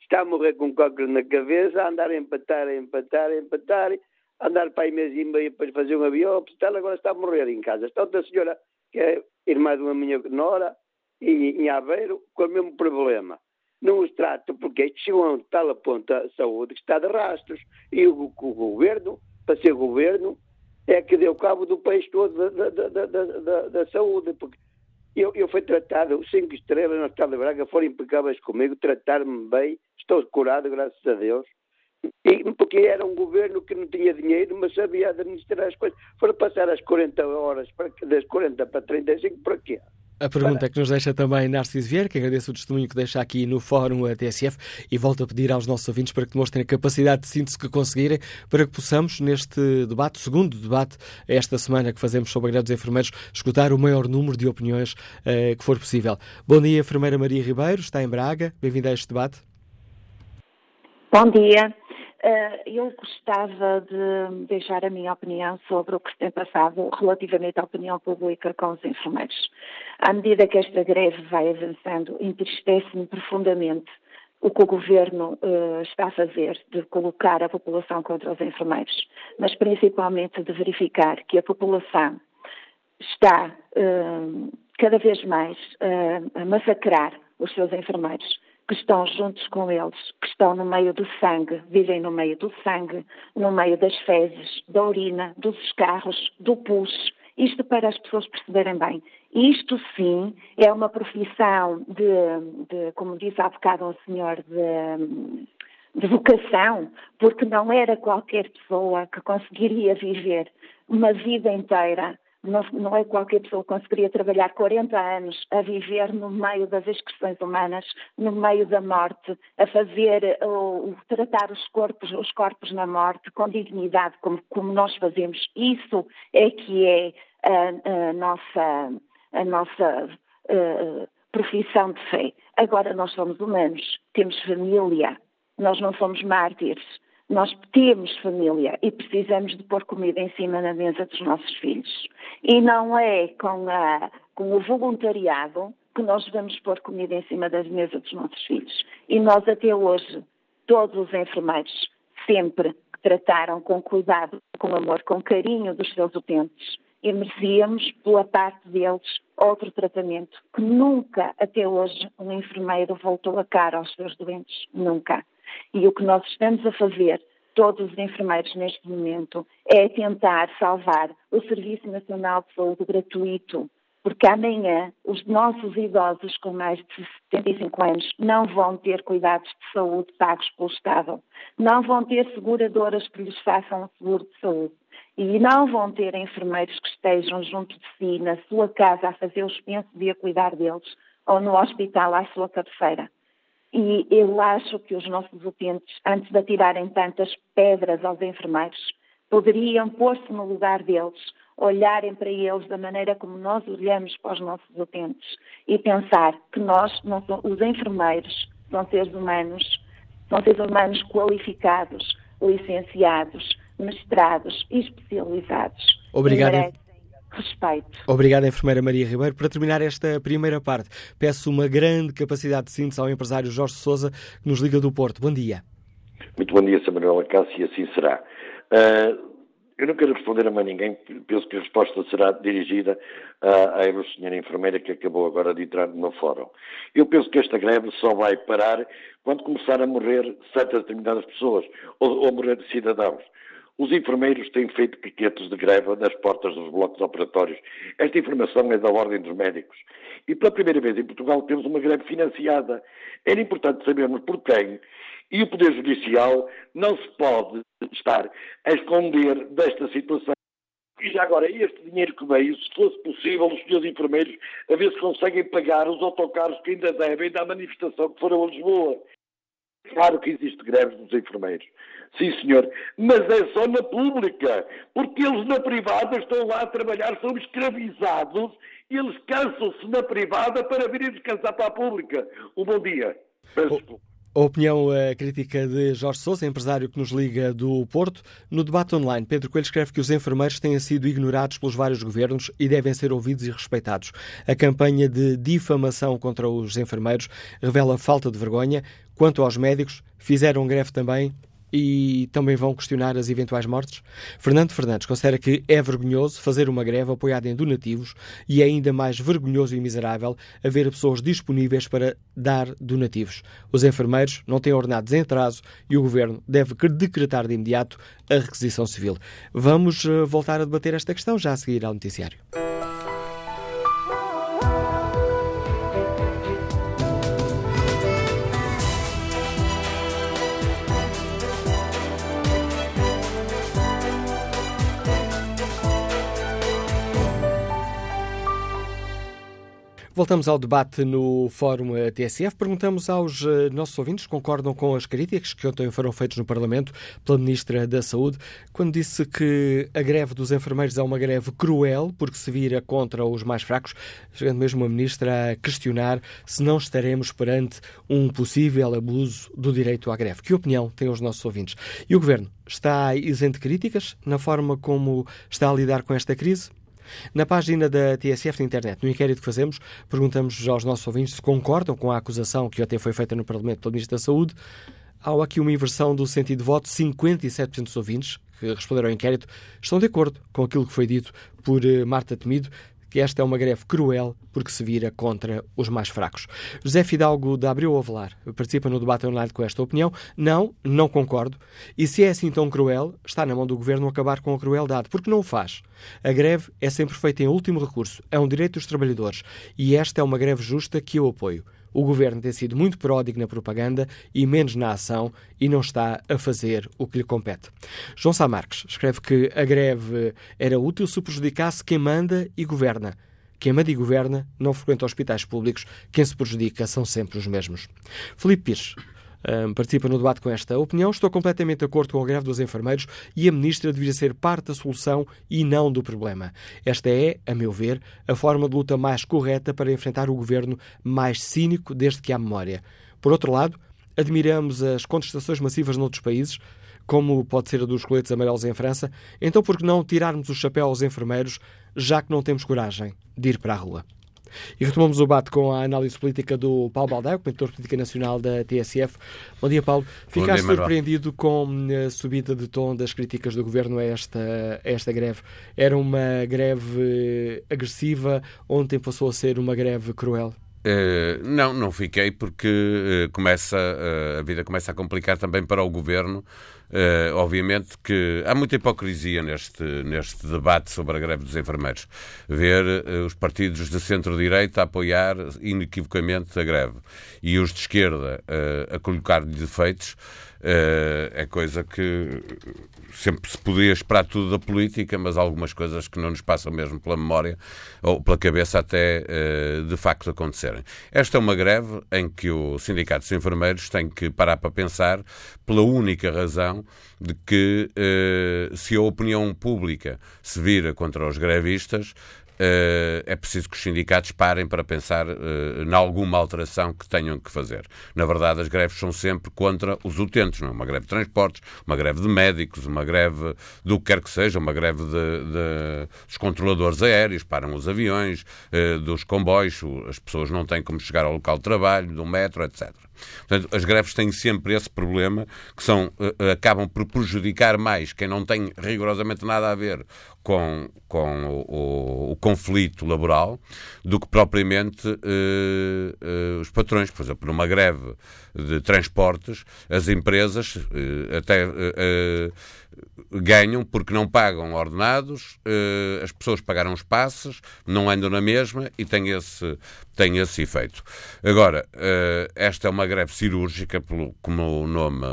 está a morrer com cócoras na cabeça, a andar a empatar, a empatar, a empatar, a andar para aí mês e meio para fazer uma biópsia, tal, agora está a morrer em casa. Está outra senhora, que é irmã de uma minha nora, em Aveiro, com o mesmo problema não os trata, porque chegam a um tal ponto a saúde que está de rastros. E o, o, governo, para ser governo, é que deu cabo do país todo da, da, da, da, da saúde. Porque eu, eu fui tratado, cinco estrelas no Hospital de Braga foram impecáveis comigo, trataram-me bem, estou curado, graças a Deus. E, porque era um governo que não tinha dinheiro, mas sabia administrar as coisas. Foram passar as 40 horas, para, das 40 para 35, para quê? A pergunta que nos deixa também Narciso Vieira, que agradeço o testemunho que deixa aqui no Fórum TSF e volto a pedir aos nossos ouvintes para que demonstrem a capacidade de síntese que conseguirem para que possamos, neste debate, segundo debate, esta semana que fazemos sobre a greve dos enfermeiros, escutar o maior número de opiniões uh, que for possível. Bom dia, enfermeira Maria Ribeiro, está em Braga. Bem-vinda a este debate. Bom dia. Uh, eu gostava de deixar a minha opinião sobre o que se tem passado relativamente à opinião pública com os enfermeiros. À medida que esta greve vai avançando, entristece-me profundamente o que o governo uh, está a fazer de colocar a população contra os enfermeiros, mas principalmente de verificar que a população está uh, cada vez mais a massacrar os seus enfermeiros que estão juntos com eles, que estão no meio do sangue, vivem no meio do sangue, no meio das fezes, da urina, dos escarros, do pus. Isto para as pessoas perceberem bem. Isto sim é uma profissão de, de como disse há bocado um senhor, de, de vocação, porque não era qualquer pessoa que conseguiria viver uma vida inteira não, não, é qualquer pessoa que conseguiria trabalhar 40 anos a viver no meio das excreções humanas, no meio da morte, a fazer, ou, tratar os corpos, os corpos na morte com dignidade, como, como nós fazemos. Isso é que é a, a nossa, a nossa uh, profissão de fé. Agora nós somos humanos, temos família, nós não somos mártires. Nós temos família e precisamos de pôr comida em cima da mesa dos nossos filhos. E não é com, a, com o voluntariado que nós vamos pôr comida em cima da mesa dos nossos filhos. E nós até hoje, todos os enfermeiros, sempre trataram com cuidado, com amor, com carinho dos seus utentes. E merecíamos, pela parte deles, outro tratamento que nunca, até hoje, um enfermeiro voltou a cara aos seus doentes. Nunca. E o que nós estamos a fazer, todos os enfermeiros neste momento, é tentar salvar o Serviço Nacional de Saúde gratuito, porque amanhã os nossos idosos com mais de 75 anos não vão ter cuidados de saúde pagos pelo Estado, não vão ter seguradoras que lhes façam o seguro de saúde e não vão ter enfermeiros que estejam junto de si, na sua casa, a fazer os pensos e a cuidar deles, ou no hospital à sua cabeceira. E eu acho que os nossos utentes, antes de atirarem tantas pedras aos enfermeiros, poderiam pôr-se no lugar deles, olharem para eles da maneira como nós olhamos para os nossos utentes e pensar que nós, os enfermeiros, são seres humanos, são seres humanos qualificados, licenciados, mestrados e especializados. Obrigado respeito. Obrigado, enfermeira Maria Ribeiro. Para terminar esta primeira parte, peço uma grande capacidade de síntese ao empresário Jorge Souza, que nos liga do Porto. Bom dia. Muito bom dia, Samuel Acácio, e assim será. Uh, eu não quero responder a mais ninguém, penso que a resposta será dirigida à, à senhora enfermeira que acabou agora de entrar no fórum. Eu penso que esta greve só vai parar quando começar a morrer certas determinadas pessoas, ou, ou morrer cidadãos. Os enfermeiros têm feito piquetes de greve nas portas dos blocos operatórios. Esta informação é da ordem dos médicos. E pela primeira vez em Portugal temos uma greve financiada. Era importante sabermos por quem. E o Poder Judicial não se pode estar a esconder desta situação. E já agora, este dinheiro que veio, se fosse possível, os senhores enfermeiros, a ver se conseguem pagar os autocarros que ainda devem da manifestação que foram a Lisboa. Claro que existe greves dos enfermeiros. Sim, senhor. Mas é só na pública. Porque eles na privada estão lá a trabalhar, são escravizados e eles cansam-se na privada para virem descansar para a pública. Um bom dia. Peço a opinião a crítica de Jorge Sousa, empresário que nos liga do Porto. No debate online, Pedro Coelho escreve que os enfermeiros têm sido ignorados pelos vários governos e devem ser ouvidos e respeitados. A campanha de difamação contra os enfermeiros revela falta de vergonha. Quanto aos médicos, fizeram greve também e também vão questionar as eventuais mortes? Fernando Fernandes considera que é vergonhoso fazer uma greve apoiada em donativos e é ainda mais vergonhoso e miserável haver pessoas disponíveis para dar donativos. Os enfermeiros não têm ordenados em atraso e o governo deve decretar de imediato a requisição civil. Vamos eh, voltar a debater esta questão já a seguir ao noticiário. Voltamos ao debate no Fórum TSF. Perguntamos aos eh, nossos ouvintes se concordam com as críticas que ontem foram feitas no Parlamento pela Ministra da Saúde, quando disse que a greve dos enfermeiros é uma greve cruel porque se vira contra os mais fracos, chegando mesmo a Ministra a questionar se não estaremos perante um possível abuso do direito à greve. Que opinião têm os nossos ouvintes? E o Governo está isento de críticas na forma como está a lidar com esta crise? Na página da TSF na internet, no inquérito que fazemos, perguntamos aos nossos ouvintes se concordam com a acusação que até foi feita no Parlamento pelo Ministro da Saúde. Há aqui uma inversão do sentido de voto. 57% dos ouvintes que responderam ao inquérito estão de acordo com aquilo que foi dito por eh, Marta Temido, que esta é uma greve cruel porque se vira contra os mais fracos. José Fidalgo da Abreu Avelar participa no debate online com esta opinião. Não, não concordo. E se é assim tão cruel, está na mão do governo acabar com a crueldade, porque não o faz. A greve é sempre feita em último recurso, é um direito dos trabalhadores e esta é uma greve justa que eu apoio. O governo tem sido muito pródigo na propaganda e menos na ação e não está a fazer o que lhe compete. João Sá Marques escreve que a greve era útil se prejudicasse quem manda e governa. Quem manda e governa não frequenta hospitais públicos, quem se prejudica são sempre os mesmos. Felipe Pires um, participa no debate com esta opinião. Estou completamente de acordo com a greve dos enfermeiros e a ministra deveria ser parte da solução e não do problema. Esta é, a meu ver, a forma de luta mais correta para enfrentar o governo mais cínico desde que há memória. Por outro lado, admiramos as contestações massivas noutros países, como pode ser a dos coletes amarelos em França, então por que não tirarmos o chapéu aos enfermeiros, já que não temos coragem de ir para a rua? E retomamos o debate com a análise política do Paulo Baldaio, comentador de política nacional da TSF. Bom dia, Paulo. Ficaste dia, surpreendido com a subida de tom das críticas do governo a esta, a esta greve? Era uma greve agressiva, ontem passou a ser uma greve cruel? Uh, não, não fiquei porque uh, começa, uh, a vida começa a complicar também para o governo obviamente que há muita hipocrisia neste, neste debate sobre a greve dos enfermeiros. Ver os partidos de centro-direita a apoiar inequivocamente a greve e os de esquerda a colocar defeitos é coisa que sempre se podia esperar tudo da política, mas algumas coisas que não nos passam mesmo pela memória ou pela cabeça até uh, de facto acontecerem. Esta é uma greve em que o Sindicato dos Enfermeiros tem que parar para pensar pela única razão de que uh, se a opinião pública se vira contra os grevistas, é preciso que os sindicatos parem para pensar uh, em alguma alteração que tenham que fazer. Na verdade, as greves são sempre contra os utentes, não é? Uma greve de transportes, uma greve de médicos, uma greve do que quer que seja, uma greve de, de, dos controladores aéreos, param os aviões, uh, dos comboios, as pessoas não têm como chegar ao local de trabalho, do metro, etc. Portanto, as greves têm sempre esse problema, que são, acabam por prejudicar mais quem não tem rigorosamente nada a ver com, com o, o, o conflito laboral do que propriamente uh, uh, os patrões. Por exemplo, numa greve de transportes, as empresas uh, até ganham porque não pagam ordenados, as pessoas pagaram os passes, não andam na mesma e tem esse, tem esse efeito. Agora, esta é uma greve cirúrgica, como o nome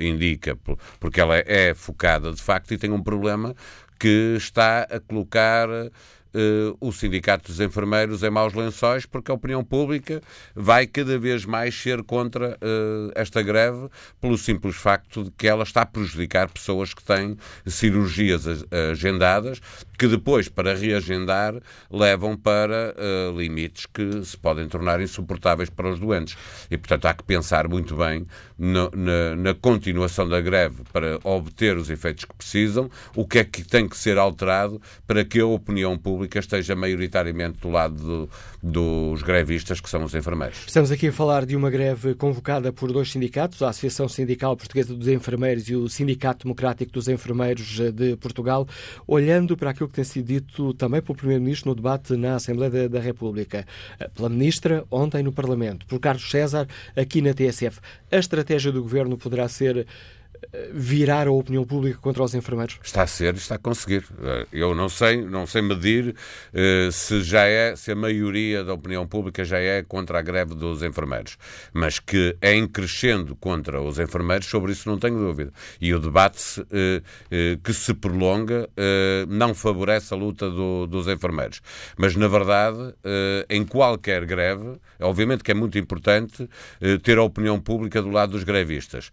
indica, porque ela é focada de facto e tem um problema que está a colocar uh, o Sindicato dos Enfermeiros em maus lençóis, porque a opinião pública vai cada vez mais ser contra uh, esta greve, pelo simples facto de que ela está a prejudicar pessoas que têm cirurgias agendadas, que depois, para reagendar, levam para uh, limites que se podem tornar insuportáveis para os doentes. E, portanto, há que pensar muito bem no, na, na continuação da greve para obter os efeitos que precisam, o que é que tem que ser alterado para que a opinião pública esteja maioritariamente do lado do, dos grevistas, que são os enfermeiros. Estamos aqui a falar de uma greve convocada por dois sindicatos, a Associação Sindical Portuguesa dos Enfermeiros e o Sindicato Democrático dos Enfermeiros de Portugal, olhando para aquilo que tem sido dito também pelo Primeiro-Ministro no debate na Assembleia da, da República, pela Ministra ontem no Parlamento, por Carlos César aqui na TSF. A estratégia do Governo poderá ser virar a opinião pública contra os enfermeiros? Está a ser, está a conseguir. Eh, eu não sei, não sei medir uh, se já é, se a maioria da opinião pública já é contra a greve dos enfermeiros, mas que é em crescendo contra os enfermeiros, sobre isso não tenho dúvida. E o debate uh, uh, que se prolonga não favorece a luta do, dos enfermeiros. Mas, na verdade, em qualquer greve, obviamente que é muito importante ter a opinião pública do lado dos grevistas,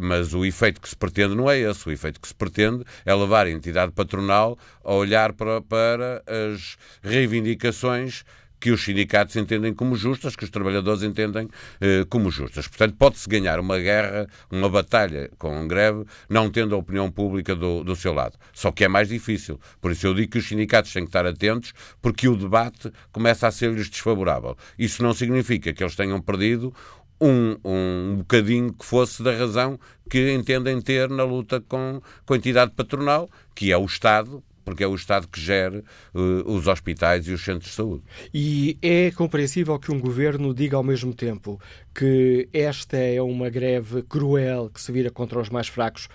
mas o efeito que se pretende não é esse. O efeito que se pretende é levar a entidade patronal a olhar para, para as reivindicações que os sindicatos entendem como justas, que os trabalhadores entendem eh, como justas. Portanto, pode-se ganhar uma guerra, uma batalha com greve, não tendo a opinião pública do, do seu lado. Só que é mais difícil. Por isso eu digo que os sindicatos têm que estar atentos, porque o debate começa a ser-lhes desfavorável. Isso não significa que eles tenham perdido um, um bocadinho que fosse da razão que entendem ter na luta com, com a entidade patronal, que é o Estado, porque é o Estado que gera uh, os hospitais e os centros de saúde. E é compreensível que um governo diga ao mesmo tempo que esta é uma greve cruel que se vira contra os mais fracos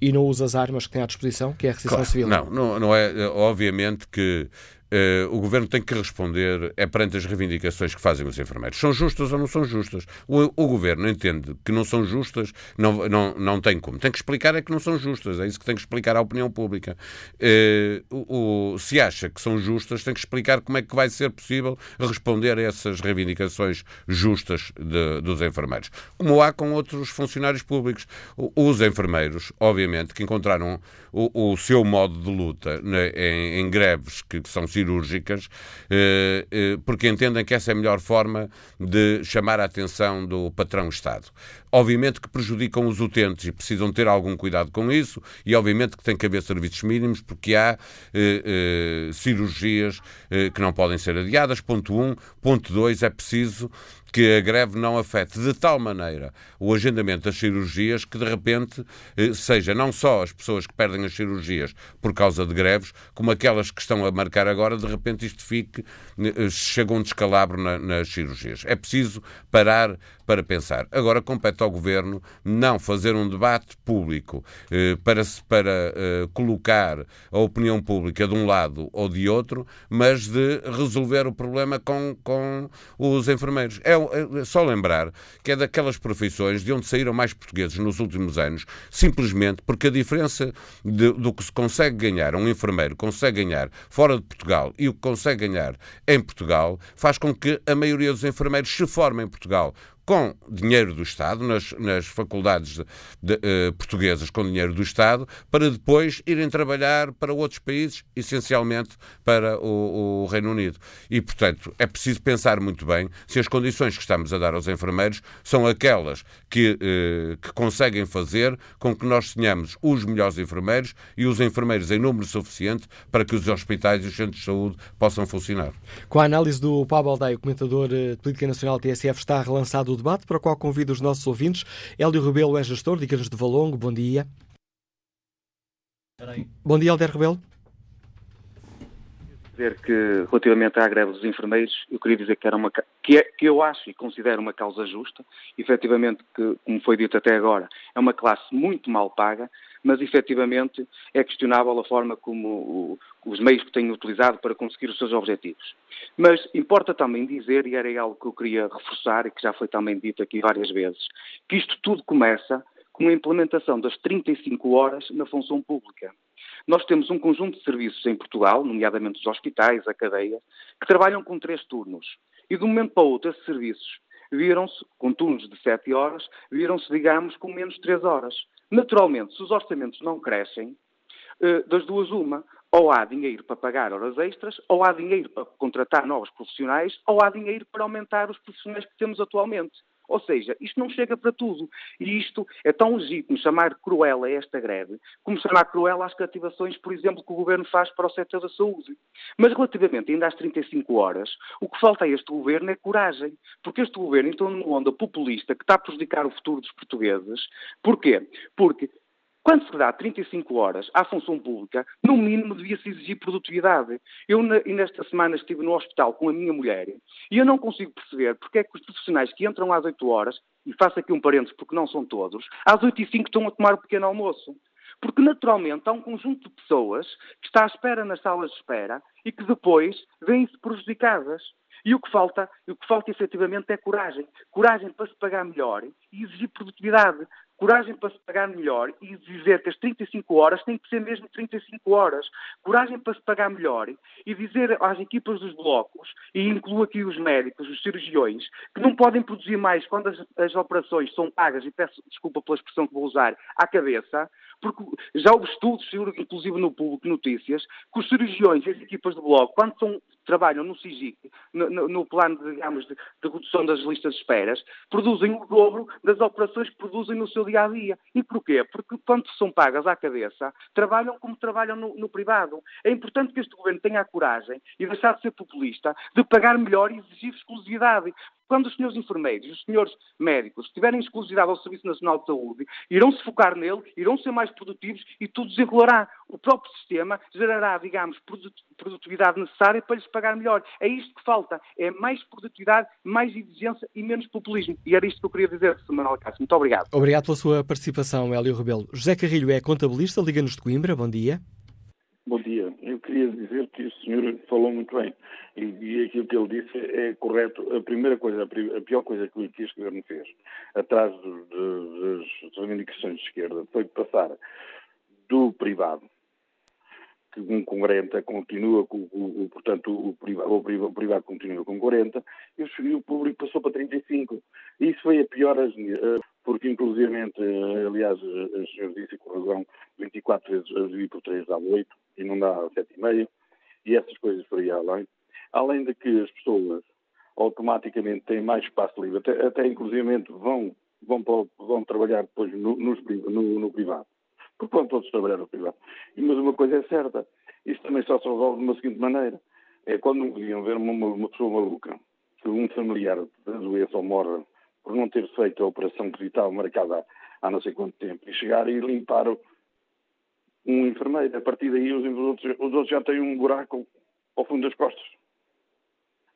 e não usa as armas que tem à disposição, que é a resistência claro, civil? Não, não, não é. Obviamente que o governo tem que responder é perante as reivindicações que fazem os enfermeiros. São justas ou não são justas? O, o governo entende que não são justas, não, não, não tem como. Tem que explicar é que não são justas, é isso que tem que explicar à opinião pública. Uh, o, o, se acha que são justas, tem que explicar como é que vai ser possível responder a essas reivindicações justas de, dos enfermeiros. Como há com outros funcionários públicos. Os enfermeiros, obviamente, que encontraram o, o seu modo de luta né, em, em greves que, que são cirúrgicas, eh, eh, porque entendem que essa é a melhor forma de chamar a atenção do patrão Estado. Obviamente que prejudicam os utentes e precisam ter algum cuidado com isso, e obviamente que tem que haver serviços mínimos, porque há eh, eh, cirurgias eh, que não podem ser adiadas. Ponto 1. Um. Ponto 2. É preciso que a greve não afete de tal maneira o agendamento das cirurgias que, de repente, eh, seja não só as pessoas que perdem as cirurgias por causa de greves, como aquelas que estão a marcar agora, de repente isto fique, eh, chega um descalabro na, nas cirurgias. É preciso parar para pensar. Agora compete ao Governo não fazer um debate público eh, para, para eh, colocar a opinião pública de um lado ou de outro, mas de resolver o problema com, com os enfermeiros. É, é só lembrar que é daquelas profissões de onde saíram mais portugueses nos últimos anos, simplesmente porque a diferença de, do que se consegue ganhar, um enfermeiro consegue ganhar fora de Portugal e o que consegue ganhar em Portugal, faz com que a maioria dos enfermeiros se formem em Portugal com dinheiro do Estado, nas, nas faculdades de, de, uh, portuguesas com dinheiro do Estado, para depois irem trabalhar para outros países, essencialmente para o, o, Reino Unido. E, portanto, é preciso pensar muito bem se as condições que estamos a dar aos enfermeiros são aquelas que, uh, que conseguem fazer com que nós tenhamos os melhores enfermeiros e os enfermeiros em número suficiente para que os hospitais e os centros de saúde possam funcionar. Com a análise do Pablo Aldeia, comentador eh, de Política Nacional TSF, está relançado do debate, para o qual convido os nossos ouvintes. Hélio Rebelo é gestor de Igrejas de Valongo. Bom dia. Bom dia, Helder Rebelo. Dizer que, relativamente à greve dos enfermeiros, eu queria dizer que, era uma, que, é, que eu acho e considero uma causa justa. Efetivamente, que, como foi dito até agora, é uma classe muito mal paga, mas efetivamente é questionável a forma como o, os meios que têm utilizado para conseguir os seus objetivos. Mas importa também dizer, e era algo que eu queria reforçar e que já foi também dito aqui várias vezes, que isto tudo começa com a implementação das 35 horas na função pública. Nós temos um conjunto de serviços em Portugal, nomeadamente os hospitais, a cadeia, que trabalham com três turnos. E de um momento para o outro, esses serviços viram-se, com turnos de 7 horas, viram-se, digamos, com menos de 3 horas. Naturalmente, se os orçamentos não crescem, eh, das duas uma, ou há dinheiro para pagar horas extras, ou há dinheiro para contratar novos profissionais, ou há dinheiro para aumentar os profissionais que temos atualmente. Ou seja, isto não chega para tudo. E isto é tão legítimo chamar cruel a esta greve, como chamar cruel às cativações, por exemplo, que o Governo faz para o setor da saúde. Mas relativamente ainda às 35 horas, o que falta a este Governo é coragem. Porque este Governo entrou numa onda populista que está a prejudicar o futuro dos portugueses. Porquê? Porque Quando se dá 35 horas à função pública, no mínimo devia-se exigir produtividade. Eu, nesta semana, estive no hospital com a minha mulher e eu não consigo perceber porque é que os profissionais que entram às 8 horas, e faço aqui um parênteses porque não são todos, às 8 e 5 estão a tomar o pequeno almoço. Porque, naturalmente, há um conjunto de pessoas que está à espera nas salas de espera e que depois vêm-se prejudicadas. E o que falta, o que falta efetivamente é coragem. Coragem para se pagar melhor e exigir produtividade coragem para se pagar melhor e dizer que as 35 horas têm que ser mesmo 35 horas, coragem para se pagar melhor e dizer às equipas dos blocos, e incluo aqui os médicos, os cirurgiões, que não podem produzir mais quando as, as operações são pagas, e peço desculpa pela expressão que vou usar, à cabeça, porque já houve estudos, inclusive no público, notícias, que os cirurgiões e as equipas de bloco, quando são, trabalham no SIGIC, no, no, no plano, digamos, de, de, redução das listas de esperas, produzem o dobro das operações que produzem no seu dia a dia. E porquê? Porque quando são pagas à cabeça, trabalham como trabalham no, no privado. É importante que este governo tenha a coragem e deixar de ser populista, de pagar melhor e exigir exclusividade. Quando os senhores enfermeiros e os senhores médicos tiverem exclusividade ao Serviço Nacional de Saúde, irão se focar nele, irão ser mais produtivos e tudo desenrolará. O próprio sistema gerará, digamos, produtividade necessária para lhes pagar melhor. É isto que falta. É mais produtividade, mais exigência e menos populismo. E era isto que eu queria dizer, Sr. Manuel Cássio. Muito obrigado. Obrigado pela sua participação, Hélio Rebelo. José Carrilho é contabilista, liga-nos de Coimbra. Bom dia. Bom dia. Eu queria dizer que o senhor falou muito bem e, e aquilo que ele disse é correto. A primeira coisa, a, pior coisa que, este governo fez, atrás das reivindicações de esquerda, foi passar do privado, que um com 40 continua, com, o, portanto, o privado, o privado continua com 40, e o público passou para 35. E isso foi a pior, porque inclusivamente, aliás, a senhora disse com razão, 24 vezes a dividir por 3 dá 8 e não dá 7,5, e essas coisas por aí além. Além de que as pessoas automaticamente têm mais espaço livre, até, até inclusivamente vão, vão, vão trabalhar depois no, no, no privado. Porque vão todos trabalhar no privado. Mas uma coisa é certa, isto também só se resolve de uma seguinte maneira. É quando iam ver uma, uma pessoa maluca, que um familiar da doença ou morre por não ter feito a operação estava marcada há não sei quanto tempo, e chegar e limpar um enfermeiro. A partir daí os, outros, os outros já têm um buraco ao fundo das costas.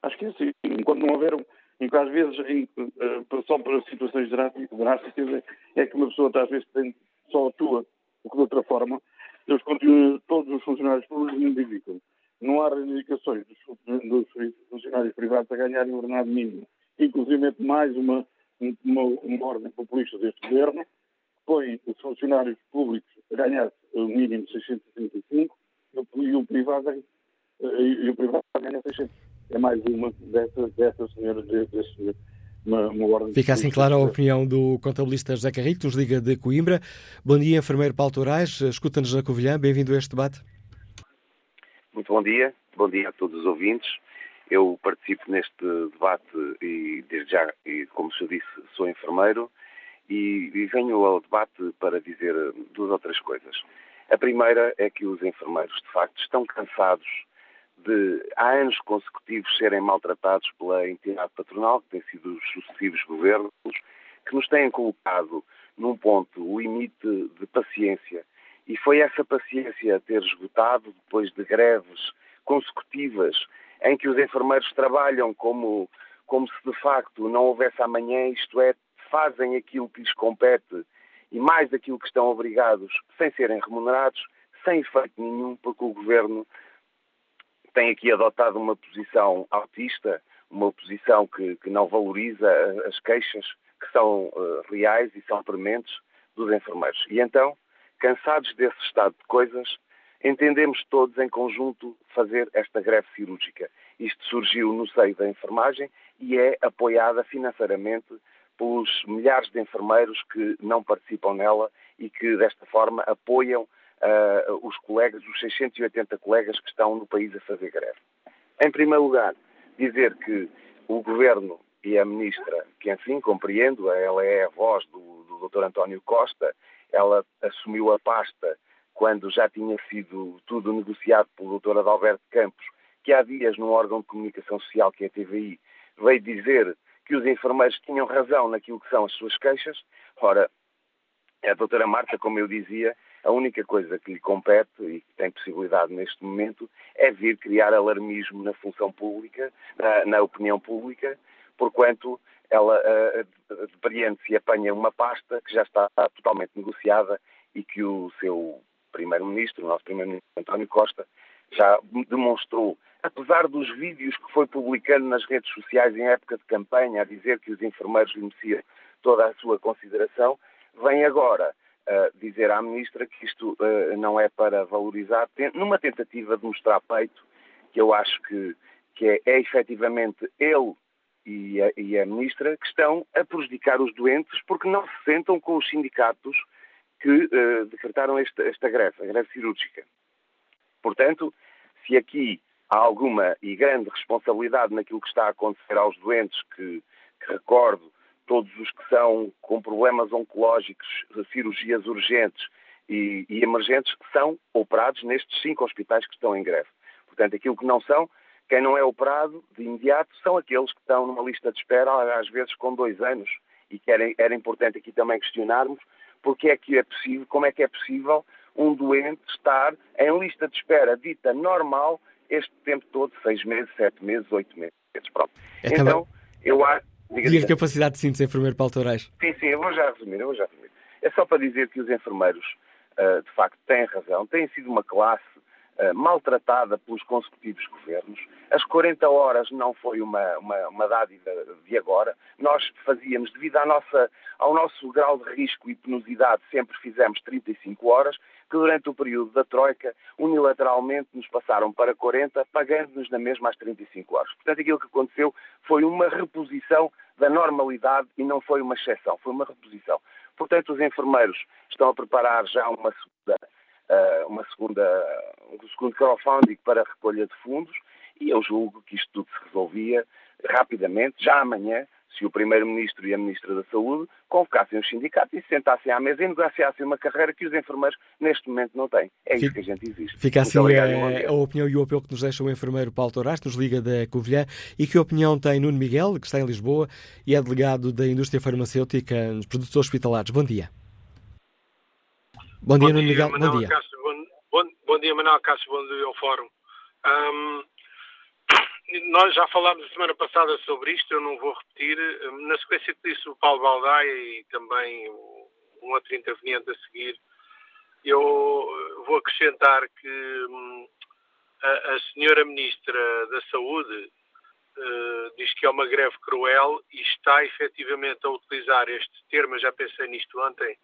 Acho que é assim. Enquanto não houver, às vezes, em, uh, só para situações drásticas, é que uma pessoa às vezes tem, só atua, porque de outra forma, eles continuam, todos os funcionários públicos indicam. Não há reivindicações dos, dos, funcionários privados a ganharem o ordenado mínimo. Inclusive mais uma, uma, uma ordem populista deste governo, põe os funcionários públicos a ganhar o mínimo de 635 e o privado, e o privado ganha 600. É mais uma dessas, dessas senhoras, desse senhor. Uma, uma ordem Fica assim clara a opinião do contabilista José nos liga de Coimbra. Bom dia, enfermeiro Paulo Tourais, escuta-nos na Covilhã, bem-vindo a este debate. Muito bom dia, bom dia a todos os ouvintes. Eu participo neste debate e, desde já, e, como se disse, sou enfermeiro e, e venho ao debate para dizer duas ou três coisas. A primeira é que os enfermeiros, de facto, estão cansados de, há anos consecutivos, serem maltratados pela entidade patronal, que tem sido os sucessivos governos, que nos têm colocado num ponto limite de paciência. E foi essa paciência a ter esgotado depois de greves consecutivas em que os enfermeiros trabalham como, como se de facto não houvesse amanhã, isto é, fazem aquilo que lhes compete e mais daquilo que estão obrigados, sem serem remunerados, sem efeito nenhum, porque o governo tem aqui adotado uma posição autista, uma posição que, que não valoriza as queixas que são uh, reais e são prementes dos enfermeiros. E então, cansados desse estado de coisas, entendemos todos em conjunto fazer esta greve cirúrgica. Isto surgiu no seio da enfermagem e é apoiada financeiramente pelos milhares de enfermeiros que não participam nela e que, desta forma, apoiam uh, os colegas, os 680 colegas que estão no país a fazer greve. Em primeiro lugar, dizer que o Governo e a Ministra, que enfim compreendo, ela é a voz do, do Dr. António Costa, ela assumiu a pasta quando já tinha sido tudo negociado pelo Dr. Adalberto Campos, que há dias, num órgão de comunicação social, que é a TVI, veio dizer que os enfermeiros tinham razão naquilo que são as suas queixas. Ora, A doutora Marta, como eu dizia, a única coisa que lhe compete e que tem possibilidade neste momento é vir criar alarmismo na função pública, na, na opinião pública, porquanto ela uh, depreende-se e apanha uma pasta que já está totalmente negociada e que o seu primeiro-ministro, o nosso primeiro-ministro António Costa, já demonstrou, apesar dos vídeos que foi publicando nas redes sociais em época de campanha, a dizer que os enfermeiros lhe mereciam toda a sua consideração, vem agora uh, dizer à ministra que isto uh, não é para valorizar, numa tentativa de mostrar peito, que eu acho que, que é, é efetivamente ele e a, e a, ministra que estão a prejudicar os doentes porque não se sentam com os sindicatos que uh, decretaram esta, esta greve, a greve cirúrgica. Portanto, se aqui há alguma e grande responsabilidade naquilo que está a acontecer aos doentes, que, que recordo, todos os que são com problemas oncológicos, cirurgias urgentes e, e, emergentes, são operados nestes cinco hospitais que estão em greve. Portanto, aquilo que não são, quem não é operado de imediato, são aqueles que estão numa lista de espera, às vezes com dois anos, e que era, era importante aqui também questionarmos porque é que é possível, como é que é possível um doente estar em lista de espera dita normal este tempo todo, seis meses, sete meses, oito meses. Pronto. É então, eu acho. Diga a capacidade de síntese, enfermeiro Paulo Taurais. Sim, sim, eu vou já resumir, eu vou já resumir. É só para dizer que os enfermeiros, uh, de facto, têm razão, têm sido uma classe maltratada pelos consecutivos governos. As 40 horas não foi uma, uma, uma dádiva de agora. Nós fazíamos, devido nossa, ao nosso grau de risco e penosidade, sempre fizemos 35 horas que durante o período da Troika, unilateralmente nos passaram para 40, pagando-nos na mesma às 35 horas. Portanto, aquilo que aconteceu foi uma reposição da normalidade e não foi uma exceção, foi uma reposição. Portanto, os enfermeiros estão a preparar já uma segunda, uma segunda, um segundo crowdfunding para recolha de fundos e eu julgo que isto tudo se resolvia rapidamente, já amanhã, se o Primeiro-Ministro e a Ministra da Saúde convocassem os sindicatos e se sentassem à mesa e negociassem uma carreira que os enfermeiros neste momento não têm. É isso que a gente exige. Fica assim obrigado, a, a, opinião e o apelo que nos deixa o enfermeiro Paulo Torás, nos liga da Covilhã, e que opinião tem Nuno Miguel, que está em Lisboa e é delegado da indústria farmacêutica nos produtos hospitalares. Bom dia. Bom dia, bom Nuno Miguel. bom dia. Cássio, bom, bom, bom, dia, Manuel Cássio. Bom dia ao Fórum. Um, nós já falámos semana passada sobre isto, eu não vou repetir. Na sequência que disse o Paulo Baldaia e também um outro interveniente a seguir, eu vou acrescentar que hum, a, a senhora Ministra da Saúde uh, diz que é uma greve cruel e está efetivamente a utilizar este termo, eu já pensei nisto ontem,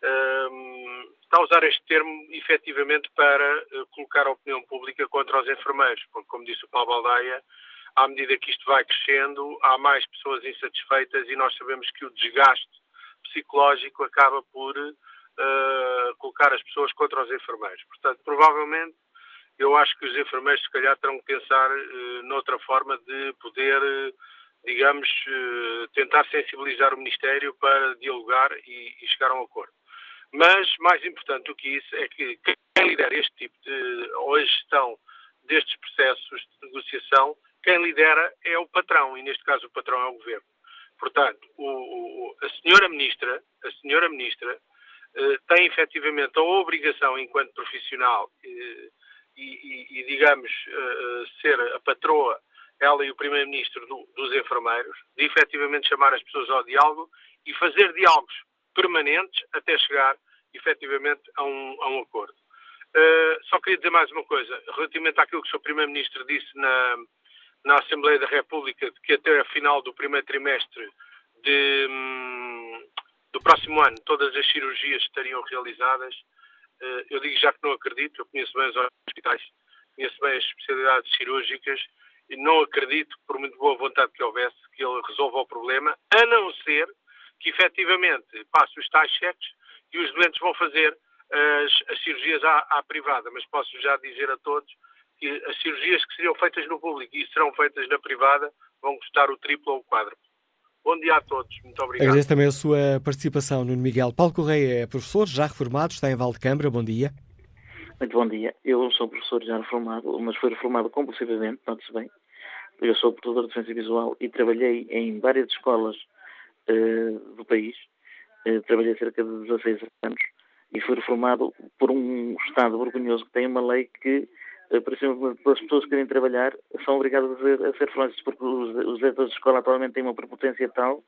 está a usar este termo efetivamente para uh, colocar a opinião pública contra os enfermeiros, porque, como disse o Paulo Baldaia, à medida que isto vai crescendo, há mais pessoas insatisfeitas e nós sabemos que o desgaste psicológico acaba por uh, colocar as pessoas contra os enfermeiros. Portanto, provavelmente, eu acho que os enfermeiros, se calhar, terão que pensar uh, noutra forma de poder, digamos, tentar sensibilizar o Ministério para dialogar e chegar a um acordo. Mas, mais importante do que isso, é que quem lidera este tipo de, ou gestão destes processos de negociação, quem lidera é o patrão, e neste caso o patrão é o governo. Portanto, o, a senhora ministra, a senhora ministra eh, tem efetivamente a obrigação, enquanto profissional, eh, e, e, e, digamos, eh, ser a patroa, ela e o primeiro-ministro do, dos enfermeiros, de efetivamente chamar as pessoas ao diálogo e fazer diálogos permanentes até chegar efetivamente a um, a um acordo. Uh, só queria dizer mais uma coisa, relativamente àquilo que o Sr. Primeiro-Ministro disse na, na Assembleia da República, de que até a final do primeiro trimestre de, hum, do próximo ano todas as cirurgias estariam realizadas. Uh, eu digo já que não acredito, eu conheço bem os hospitais, conheço bem as especialidades cirúrgicas e não acredito, por muito boa vontade que houvesse, que ele resolva o problema, a não ser que efetivamente passe os tais cheques e os doentes vão fazer as, as cirurgias à, à, privada. Mas posso já dizer a todos que as cirurgias que seriam feitas no público e serão feitas na privada vão custar o triplo ou o quádruplo. Bom dia a todos. Muito obrigado. Agradeço também a sua participação, Nuno Miguel. Paulo Correia é professor, já reformado, está em Valdecâmara. Bom dia. Muito bom dia. Eu sou professor já reformado, mas fui reformado compulsivamente, note-se bem. Eu sou professor de defesa visual e trabalhei em várias escolas uh, do país eh, trabalhei cerca de 16 anos e fui reformado por um Estado vergonhoso que tem uma lei que, eh, por exemplo, as pessoas que querem trabalhar são obrigadas a ser, a ser porque os, diretores de escola atualmente têm uma prepotência tal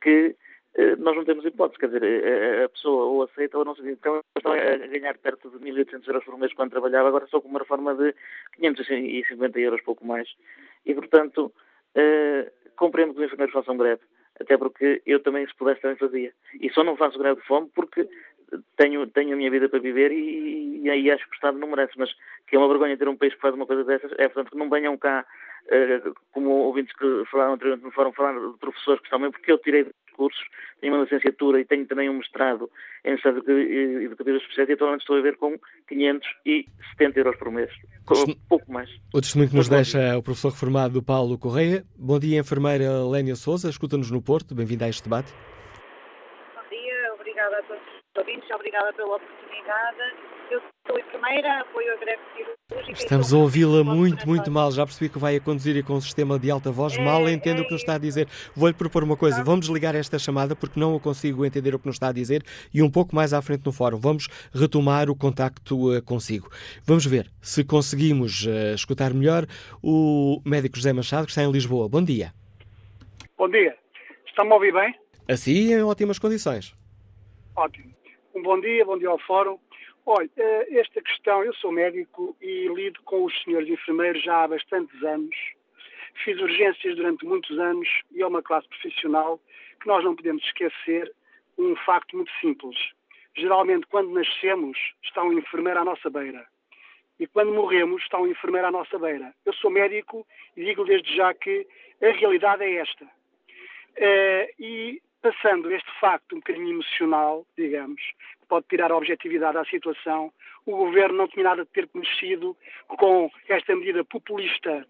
que eh, nós não temos hipótese, quer dizer, a pessoa ou aceita ou não aceita. Então, estão a ganhar perto de 1.800 euros por mês quando trabalhava, agora só com uma reforma de 550 euros, pouco mais. E, portanto, eh, compreendo que os enfermeiros façam greve, até porque eu também, se pudesse, também fazia. E só não faço greve de fome porque tenho, tenho a minha vida para viver e, e aí acho que o Estado não merece, mas que é uma vergonha ter um país que faz uma coisa dessas, é portanto que não venham cá, uh, como ouvintes que falaram anteriormente no fórum, falar de professores que estão bem, porque eu tirei cursos, tenho uma licenciatura e tenho também um mestrado em Estado Educativas Especiais e atualmente estou a ver com 570 euros por mês, pouco mais. O testemunho que nos deixa o professor reformado Paulo Correia. Bom dia, enfermeira Lénia Souza, escuta-nos no Porto, bem-vinda a este debate. Bom dia, obrigada a todos os ouvintes, obrigada pela oportunidade. Eu sou enfermeira, apoio a greve cirúrgica. Estamos a ouvi-la muito, muito mal. Já percebi que vai a conduzir e com um sistema de alta voz. É, mal entendo é, o que nos está a dizer. Vou-lhe propor uma coisa. Vamos desligar esta chamada porque não consigo entender o que nos está a dizer e um pouco mais à frente no fórum. Vamos retomar o contacto uh, consigo. Vamos ver se conseguimos uh, escutar melhor o médico José Machado, que está em Lisboa. Bom dia. Bom dia. Está-me a ouvir bem? Assim, em ótimas condições. Ótimo. Um bom dia, bom dia ao fórum. Olha, eh, esta questão, eu sou médico e lido com os senhores enfermeiros já há bastantes anos. Fiz urgências durante muitos anos e é uma classe profissional que nós não podemos esquecer um facto muito simples. Geralmente, quando nascemos, está um enfermeiro à nossa beira. E quando morremos, está um enfermeiro à nossa beira. Eu sou médico e digo desde já que a realidade é esta. Uh, e passando este facto um bocadinho emocional, digamos, pode tirar a objetividade à situação, o governo não tinha nada de ter conhecido com esta medida populista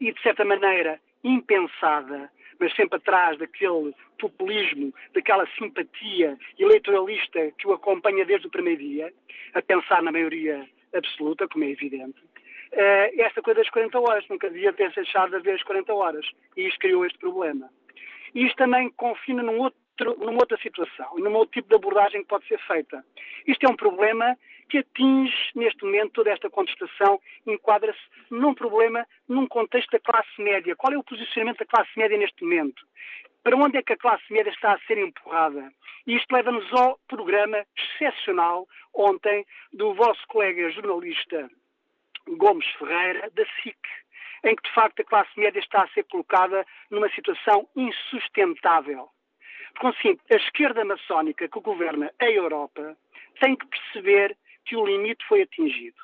e, de certa maneira, impensada, mas sempre atrás daquele populismo, daquela simpatia eleitoralista que o acompanha desde o primeiro dia, a pensar na maioria absoluta, como é evidente. Uh, esta coisa das 40 horas, nunca devia ter deixado de haver as 40 horas. E isto criou este problema. Isto também confina num outro, numa outra situação, num outro tipo de abordagem que pode ser feita. Isto é um problema que atinge, neste momento, toda esta contestação, enquadra-se num problema, num contexto da classe média. Qual é o posicionamento da classe média neste momento? Para onde é que a classe média está a ser empurrada? E isto leva-nos ao programa excepcional ontem do vosso colega jornalista Gomes Ferreira, da SIC, em que de facto a classe média está a ser colocada numa situação insustentável. Porque assim, a esquerda maçónica que governa a Europa tem que perceber que o limite foi atingido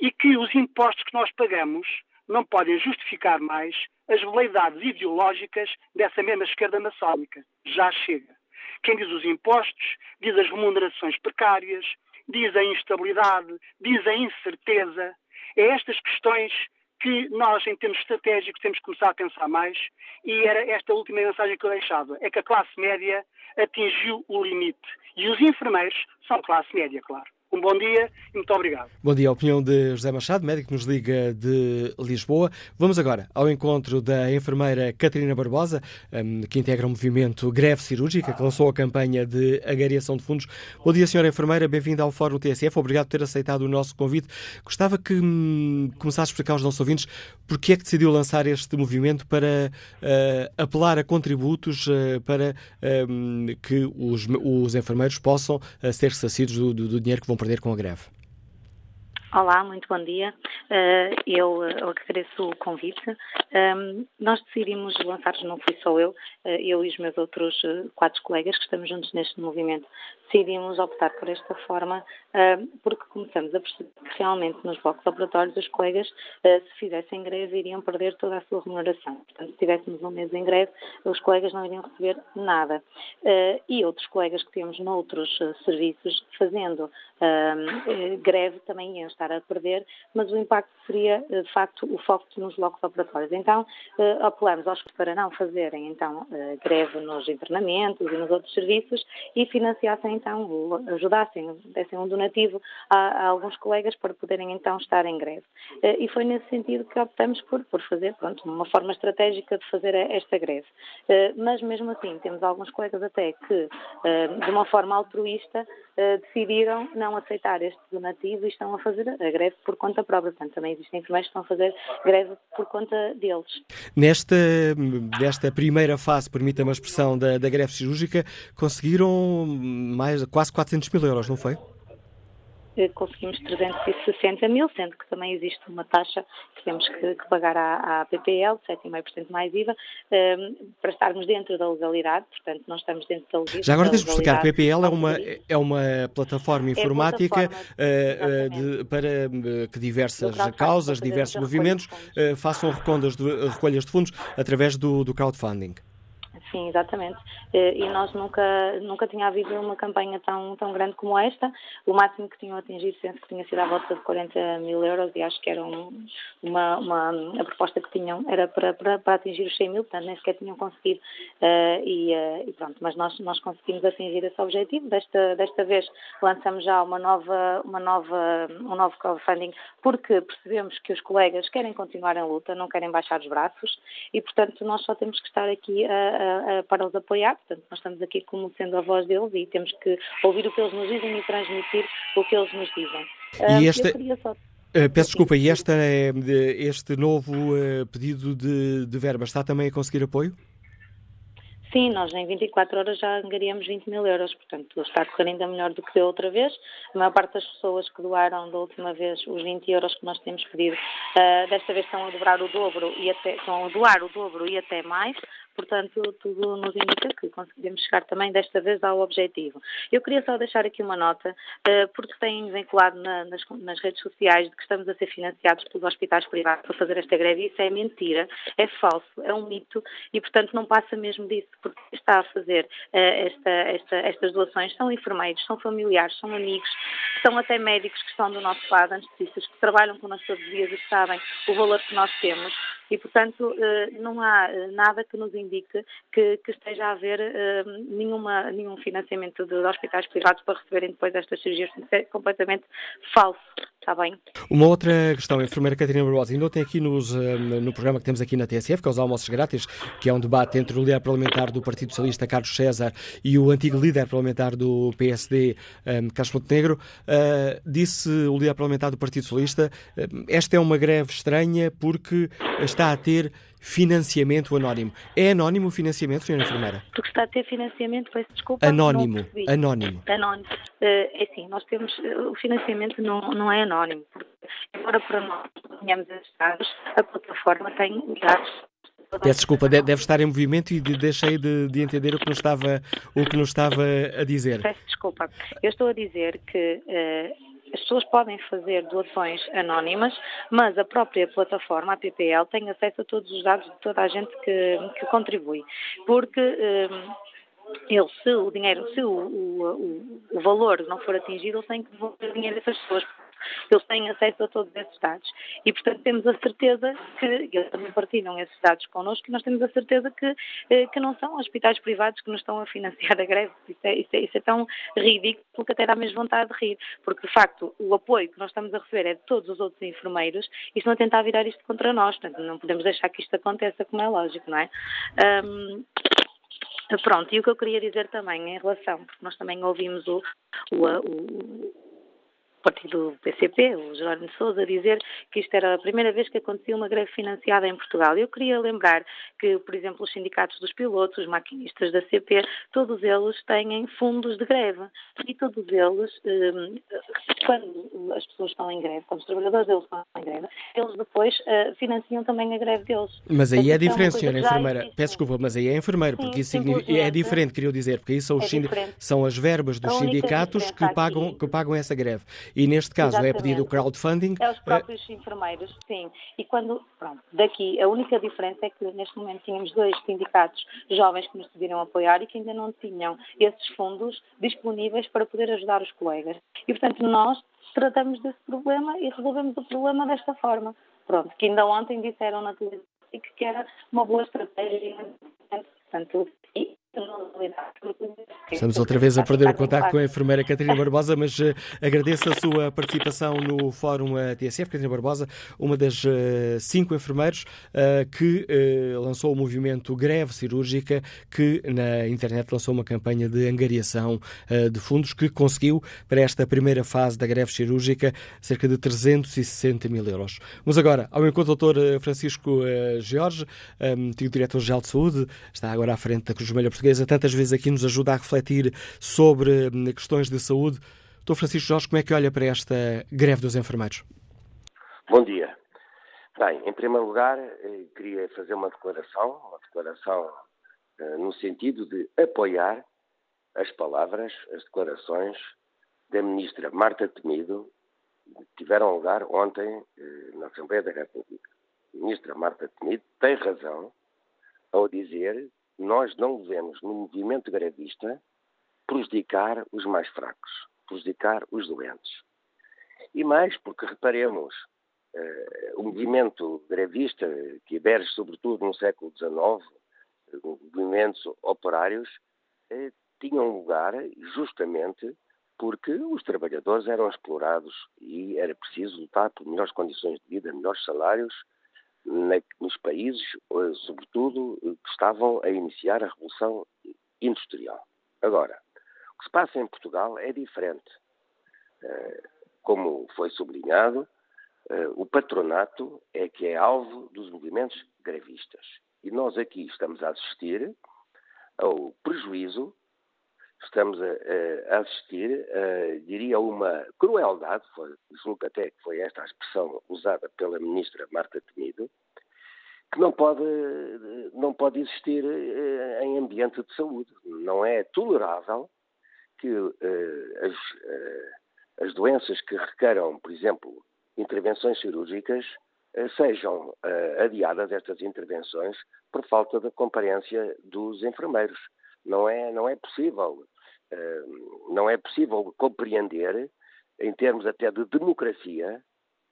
e que os impostos que nós pagamos não podem justificar mais as veleidades ideológicas dessa mesma esquerda maçónica. Já chega. Quem diz os impostos, diz as remunerações precárias, diz a instabilidade, diz a incerteza. É estas questões que nós, em termos estratégicos, temos que começar a pensar mais, e era esta última mensagem que eu deixava, é que a classe média atingiu o limite. E os enfermeiros são classe média, claro. Um bom dia e muito obrigado. Bom dia. A opinião de José Machado, médico que nos liga de Lisboa. Vamos agora ao encontro da enfermeira Catarina Barbosa, hum, que integra o movimento Greve Cirúrgica, que lançou a campanha de agariação de fundos. Bom dia, senhora enfermeira. Bem-vinda ao Fórum TSF. Obrigado por ter aceitado o nosso convite. Gostava que hum, começasse a explicar aos nossos ouvintes porque é que decidiu lançar este movimento para uh, apelar a contributos uh, para uh, que os, os, enfermeiros possam uh, ser ressarcidos do, do, do dinheiro que vão perder com a greve. Olá, muito bom dia. Uh, eu, eu agradeço o convite. Um, nós decidimos lançar, não fui só eu, uh, eu e os meus outros quatro colegas que estamos juntos neste movimento, decidimos optar por esta forma porque começamos a perceber que realmente nos blocos operatórios os colegas, se fizessem greve, iriam perder toda a sua remuneração. Portanto, se tivéssemos um mês em greve, os colegas não iriam receber nada. E outros colegas que temos noutros serviços fazendo greve também iam estar a perder, mas o impacto seria, de facto, o foco nos blocos operatórios. Então, uh, apelamos aos para não fazerem então uh, greve nos internamentos e nos outros serviços e financiassem então, ajudassem, dessem um donativo a, a alguns colegas para poderem então estar em greve. E foi nesse sentido que optamos por, por fazer, pronto, uma forma estratégica de fazer esta greve. mas mesmo assim, temos alguns colegas até que, de uma forma altruísta, decidiram não aceitar este donativo e estão a fazer a greve por conta própria. Portanto, também existem enfermeiros que estão a fazer greve por conta deles. Nesta, nesta primeira fase, permita-me a expressão, da, da greve cirúrgica, conseguiram mais, quase 400 mil euros, não foi? Conseguimos 360 mil, sendo que também existe uma taxa que temos que, que pagar à, à PPL, 7,5% mais IVA, um, ehm, para estarmos dentro da legalidade, portanto, não estamos dentro da legalidade. Já agora tens de explicar, PPL é uma, é uma plataforma informática é plataforma, uh, de, para uh, que diversas causas, diversos movimentos uh, façam recolhas de, recolhas de fundos através do, do crowdfunding. Sim, exatamente. Eh, e nós nunca, nunca tinha havido uma campanha tão, tão grande como esta. O máximo que tinham atingido, penso que tinha sido à volta de 40 mil euros e acho que era um, uma, uma, a proposta que tinham era para, para, para, atingir os 100 mil, portanto nem sequer tinham conseguido. Uh, e, uh, e, pronto, mas nós, nós conseguimos atingir esse objetivo. Desta, desta vez lançamos já uma nova, uma nova, um novo crowdfunding porque percebemos que os colegas querem continuar em luta, não querem baixar os braços e, portanto, nós só temos que estar aqui a para os apoiar. Portanto, nós estamos aqui como sendo a voz deles e temos que ouvir o que eles nos dizem e transmitir o que eles nos dizem. E esta... Só... Uh, peço desculpa, e esta, é, este novo uh, pedido de, de verba está também a conseguir apoio? Sim, nós em 24 horas já angariamos 20 mil euros, portanto está a correr ainda melhor do que da outra vez. A maior parte das pessoas que doaram da última vez os 20 euros que nós temos pedido, uh, desta vez estão a dobrar o dobro e até estão a doar o dobro e até mais, portanto, tudo nos indica que conseguimos chegar também desta vez ao objetivo. Eu queria só deixar aqui uma nota, eh, porque têm vinculado nas, redes sociais de que estamos a ser financiados pelos hospitais privados para fazer esta greve. Isso é mentira, é falso, é um mito e, portanto, não passa mesmo disso, porque está a fazer eh, esta, esta, estas doações são enfermeiros, são familiares, são amigos, são até médicos que estão do nosso lado, anestesistas, que trabalham com todos os dias e sabem o valor que nós temos e, portanto, eh, não há nada que nos indique que, que esteja a haver uh, nenhuma, nenhum financiamento de hospitais privados para receberem depois estas cirurgias. Isso é completamente falso. Está bem. Uma outra questão, a enfermeira Catarina Barbosa, ainda tem aqui nos, no programa que temos aqui na TSF, que é os almoços grátis, que é um debate entre o líder parlamentar do Partido Socialista, Carlos César, e o antigo líder parlamentar do PSD, um, Carlos Montenegro. Uh, disse o líder parlamentar do Partido Socialista, esta é uma greve estranha porque está a ter financiamento anónimo. É anónimo o financiamento, senhora enfermeira? Porque está a ter financiamento, peço desculpa. Anónimo. Anónimo. Anónimo. Uh, é assim, nós temos. Uh, o financiamento não, não é anónimo. Porque, embora para nós tenhamos esses dados, a plataforma tem dados Peço desculpa, deve estar em movimento e deixei de, de, entender o que, nos estava, o que nos estava a dizer. Peço desculpa. Eu estou a dizer que uh, as pessoas podem fazer doações anónimas, mas a própria plataforma, a PPL, tem acesso a todos os dados de toda a gente que, que contribui. Porque. Um, ele, se o dinheiro, se o, o, o, valor não for atingido, ele tem que devolver o dinheiro dessas pessoas eles têm acesso a todos esses dados. E, portanto, temos a certeza que, eles também partilham esses dados connosco, e nós temos a certeza que, eh, que não são hospitais privados que nos estão a financiar a greve. Isso é, isso é, isso é tão ridículo que até dá mesmo vontade de rir, porque, de facto, o apoio que nós estamos a receber é de todos os outros enfermeiros e estão a tentar virar isto contra nós. Portanto, não podemos deixar que isto aconteça, como é lógico, não é? Um, Pronto, e o que eu queria dizer também em relação, porque nós também ouvimos o, o, o, partido PCP, o Jerónimo Sousa, a dizer que isto era a primeira vez que acontecia uma greve financiada em Portugal. Eu queria lembrar que, por exemplo, os sindicatos dos pilotos, os maquinistas da CP, todos eles têm fundos de greve. E todos eles, hum, quando as pessoas estão em greve, quando os trabalhadores deles estão em greve, eles depois eh, financiam também a greve deles. Mas aí é diferente, senhora enfermeira. Peço desculpa, mas aí é enfermeiro, porque isso significa, é diferente, queria dizer, porque aí são, os é são as verbas dos sindicatos que pagam, que pagam essa greve. E neste caso Exatamente. é pedido o crowdfunding. É os próprios enfermeiros, sim. E quando, pronto, daqui, a única diferença é que neste momento tínhamos dois sindicatos jovens que nos decidiram apoiar e que ainda não tinham esses fundos disponíveis para poder ajudar os colegas. E, portanto, nós tratamos desse problema e resolvemos o problema desta forma. Pronto, que ainda ontem disseram na televisão e que era uma boa estratégia. Portanto, Estamos outra vez a perder o contato com a enfermeira Catarina Barbosa, mas uh, agradeço a sua participação no Fórum uh, TSF. Catarina Barbosa, uma das uh, cinco enfermeiros que lançou o movimento Greve Cirúrgica, que na internet lançou uma campanha de angariação de fundos que conseguiu, para esta primeira fase da greve cirúrgica, cerca de 360 mil euros. Vamos agora ao encontro do Dr. Francisco Jorge, antigo Diretor-Geral de Saúde, está agora à frente da Cruz Vermelha Portuguesa, tantas vezes aqui nos ajuda a refletir sobre hum, questões de saúde. Dr. Francisco Jorge, como é que olha para esta greve dos enfermeiros? Bom dia. Bem, em primeiro lugar, eh, queria fazer uma declaração, uma declaração uh, no sentido de apoiar as palavras, as declarações da ministra Marta Temido, que tiveram lugar ontem uh, na Assembleia da República. A ministra Marta Temido tem razão ao dizer nós não devemos, no movimento grevista, prejudicar os mais fracos, prejudicar os doentes. E mais porque, reparemos, uh, o movimento grevista, que emerge sobretudo no século XIX, movimentos operários, uh, tinham lugar justamente porque os trabalhadores eram explorados e era preciso lutar por melhores condições de vida, melhores salários, nos países, eh, sobretudo, eh, que estavam a iniciar a Revolução Industrial. Agora, o que se passa em Portugal é diferente. Eh, como foi sublinhado, o patronato é que é alvo dos movimentos grevistas. E nós aqui estamos a assistir ao prejuízo, estamos a, a assistir, a, diria, uma crueldade, foi, julgo até que foi esta a expressão usada pela ministra Marta Temido, que não pode, não pode existir eh, em ambiente de saúde. Não é tolerável que eh, as, eh, as doenças que requeram, por exemplo, intervenções cirúrgicas, sejam adiadas estas intervenções por falta de comparência dos enfermeiros. Não é, não é possível, não é possível compreender, em termos até de democracia,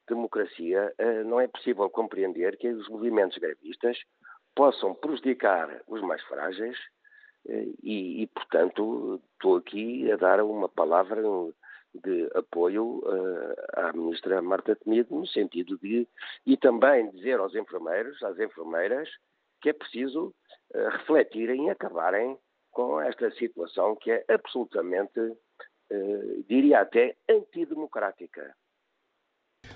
democracia, eh, não é possível compreender que os movimentos grevistas possam prejudicar os mais frágeis eh, e, e, portanto, estou aqui a dar uma palavra de apoio eh, à ministra Marta Temido no sentido de e também dizer aos enfermeiros, às enfermeiras, que é preciso refletirem e acabarem com esta situação que é absolutamente, diria até, antidemocrática.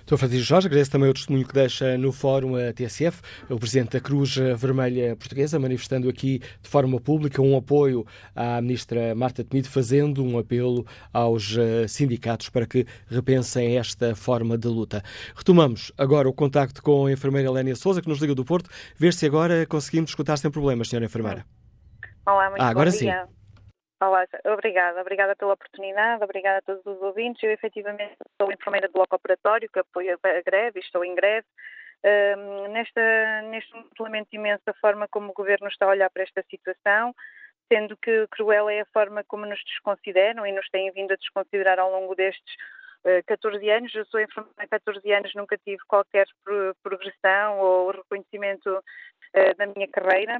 Dr. Francisco Jorge, agradeço também o testemunho que deixa no Fórum a TSF, o Presidente da Cruz Vermelha Portuguesa, manifestando aqui de forma pública um apoio à Ministra Marta Temido, fazendo um apelo aos eh, sindicatos para que repensem esta forma de luta. Retomamos agora o contacto com a enfermeira Lénia Souza, que nos liga do Porto, ver se agora conseguimos escutar sem problemas, senhora enfermeira. Olá, muito ah, agora bom dia. sim. Olá, obrigada. Obrigada pela oportunidade, obrigada a todos os ouvintes. Eu, efetivamente, sou enfermeira do bloco operatório, que apoia a greve, estou em greve. Um, nesta, neste lamento imenso a forma como o Governo está a olhar para esta situação, sendo que cruel é a forma como nos desconsideram e nos têm vindo a desconsiderar ao longo destes uh, 14 anos. Eu sou enfermeira há 14 anos, nunca tive qualquer progressão ou reconhecimento uh, da minha carreira.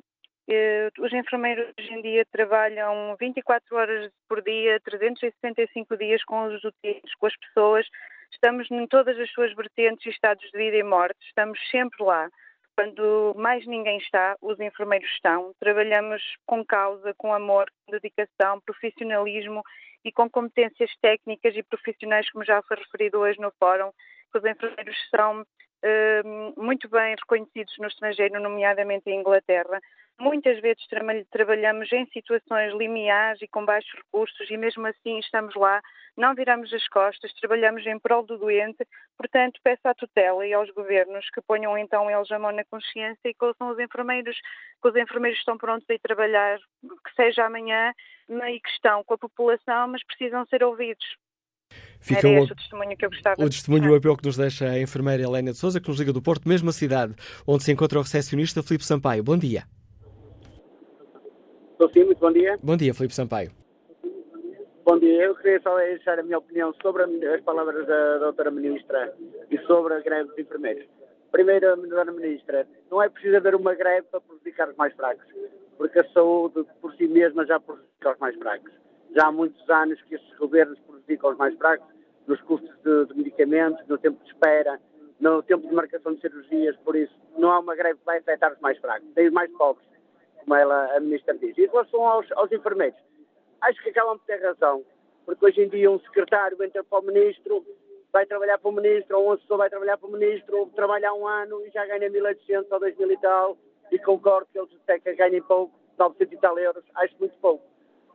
Eh, os enfermeiros hoje em dia trabalham 24 horas por dia, 365 dias com os utentes, com as pessoas. Estamos em todas as suas vertentes estados de vida e morte. Estamos sempre lá. Quando mais ninguém está, os enfermeiros estão. Trabalhamos com causa, com amor, com dedicação, profissionalismo e com competências técnicas e profissionais, como já foi referido hoje no fórum. Os enfermeiros são uh, muito bem reconhecidos no estrangeiro, nomeadamente em Inglaterra. Muitas vezes tra trabalhamos em situações limiares e com baixos recursos e mesmo assim estamos lá, não viramos as costas, trabalhamos em prol do doente, portanto peço à tutela e aos governos que ponham então eles a mão na consciência e que ouçam os enfermeiros, que os enfermeiros estão prontos a ir trabalhar, que seja amanhã, e que estão com a população, mas precisam ser ouvidos. Fica Era o, este o testemunho que eu gostava o testemunho, apelo que nos deixa a enfermeira Helena de Souza, que nos liga do Porto, mesma cidade, onde se encontra o recepcionista Filipe Sampaio. Bom dia. Estou sim, muito bom dia. Bom dia, Filipe Sampaio. Bom dia, eu queria só deixar a minha opinião sobre as palavras da doutora Ministra e sobre a greve dos enfermeiros. Primeira Dona Ministra, não é preciso haver uma greve para prejudicar os mais fracos, porque a saúde por si mesma já prejudica os mais fracos. Já há muitos anos que estes governos prejudicam os mais fracos nos custos de, de medicamentos, no tempo de espera, no tempo de marcação de cirurgias, por isso não há uma greve que vai afetar os mais fracos, tem os mais pobres, como ela, a Ministra diz. E em relação aos, aos enfermeiros, acho que acabam por ter razão, porque hoje em dia um secretário entra para o Ministro, vai trabalhar para o Ministro, ou um assessor vai trabalhar para o Ministro, trabalha um ano e já ganha 1.800 ou 2.000 e tal, e concordo que eles até que ganhem pouco, 900 e tal euros, acho muito pouco.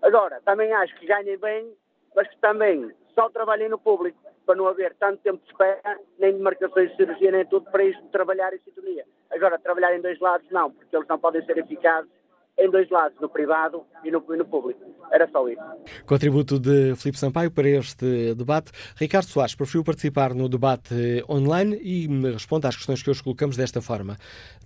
Agora, também acho que ganhem bem, mas que também só trabalhem no público, para não haver tanto tempo de espera, nem de marcações de cirurgia, nem tudo, para isto trabalhar em sintonia. Agora, trabalhar em dois lados, não, porque eles não podem ser eficazes em dois lados, no privado e no, e no, público. Era só isso. Contributo de Filipe Sampaio para este debate. Ricardo Soares preferiu participar no debate online e me responde às questões que hoje colocamos desta forma.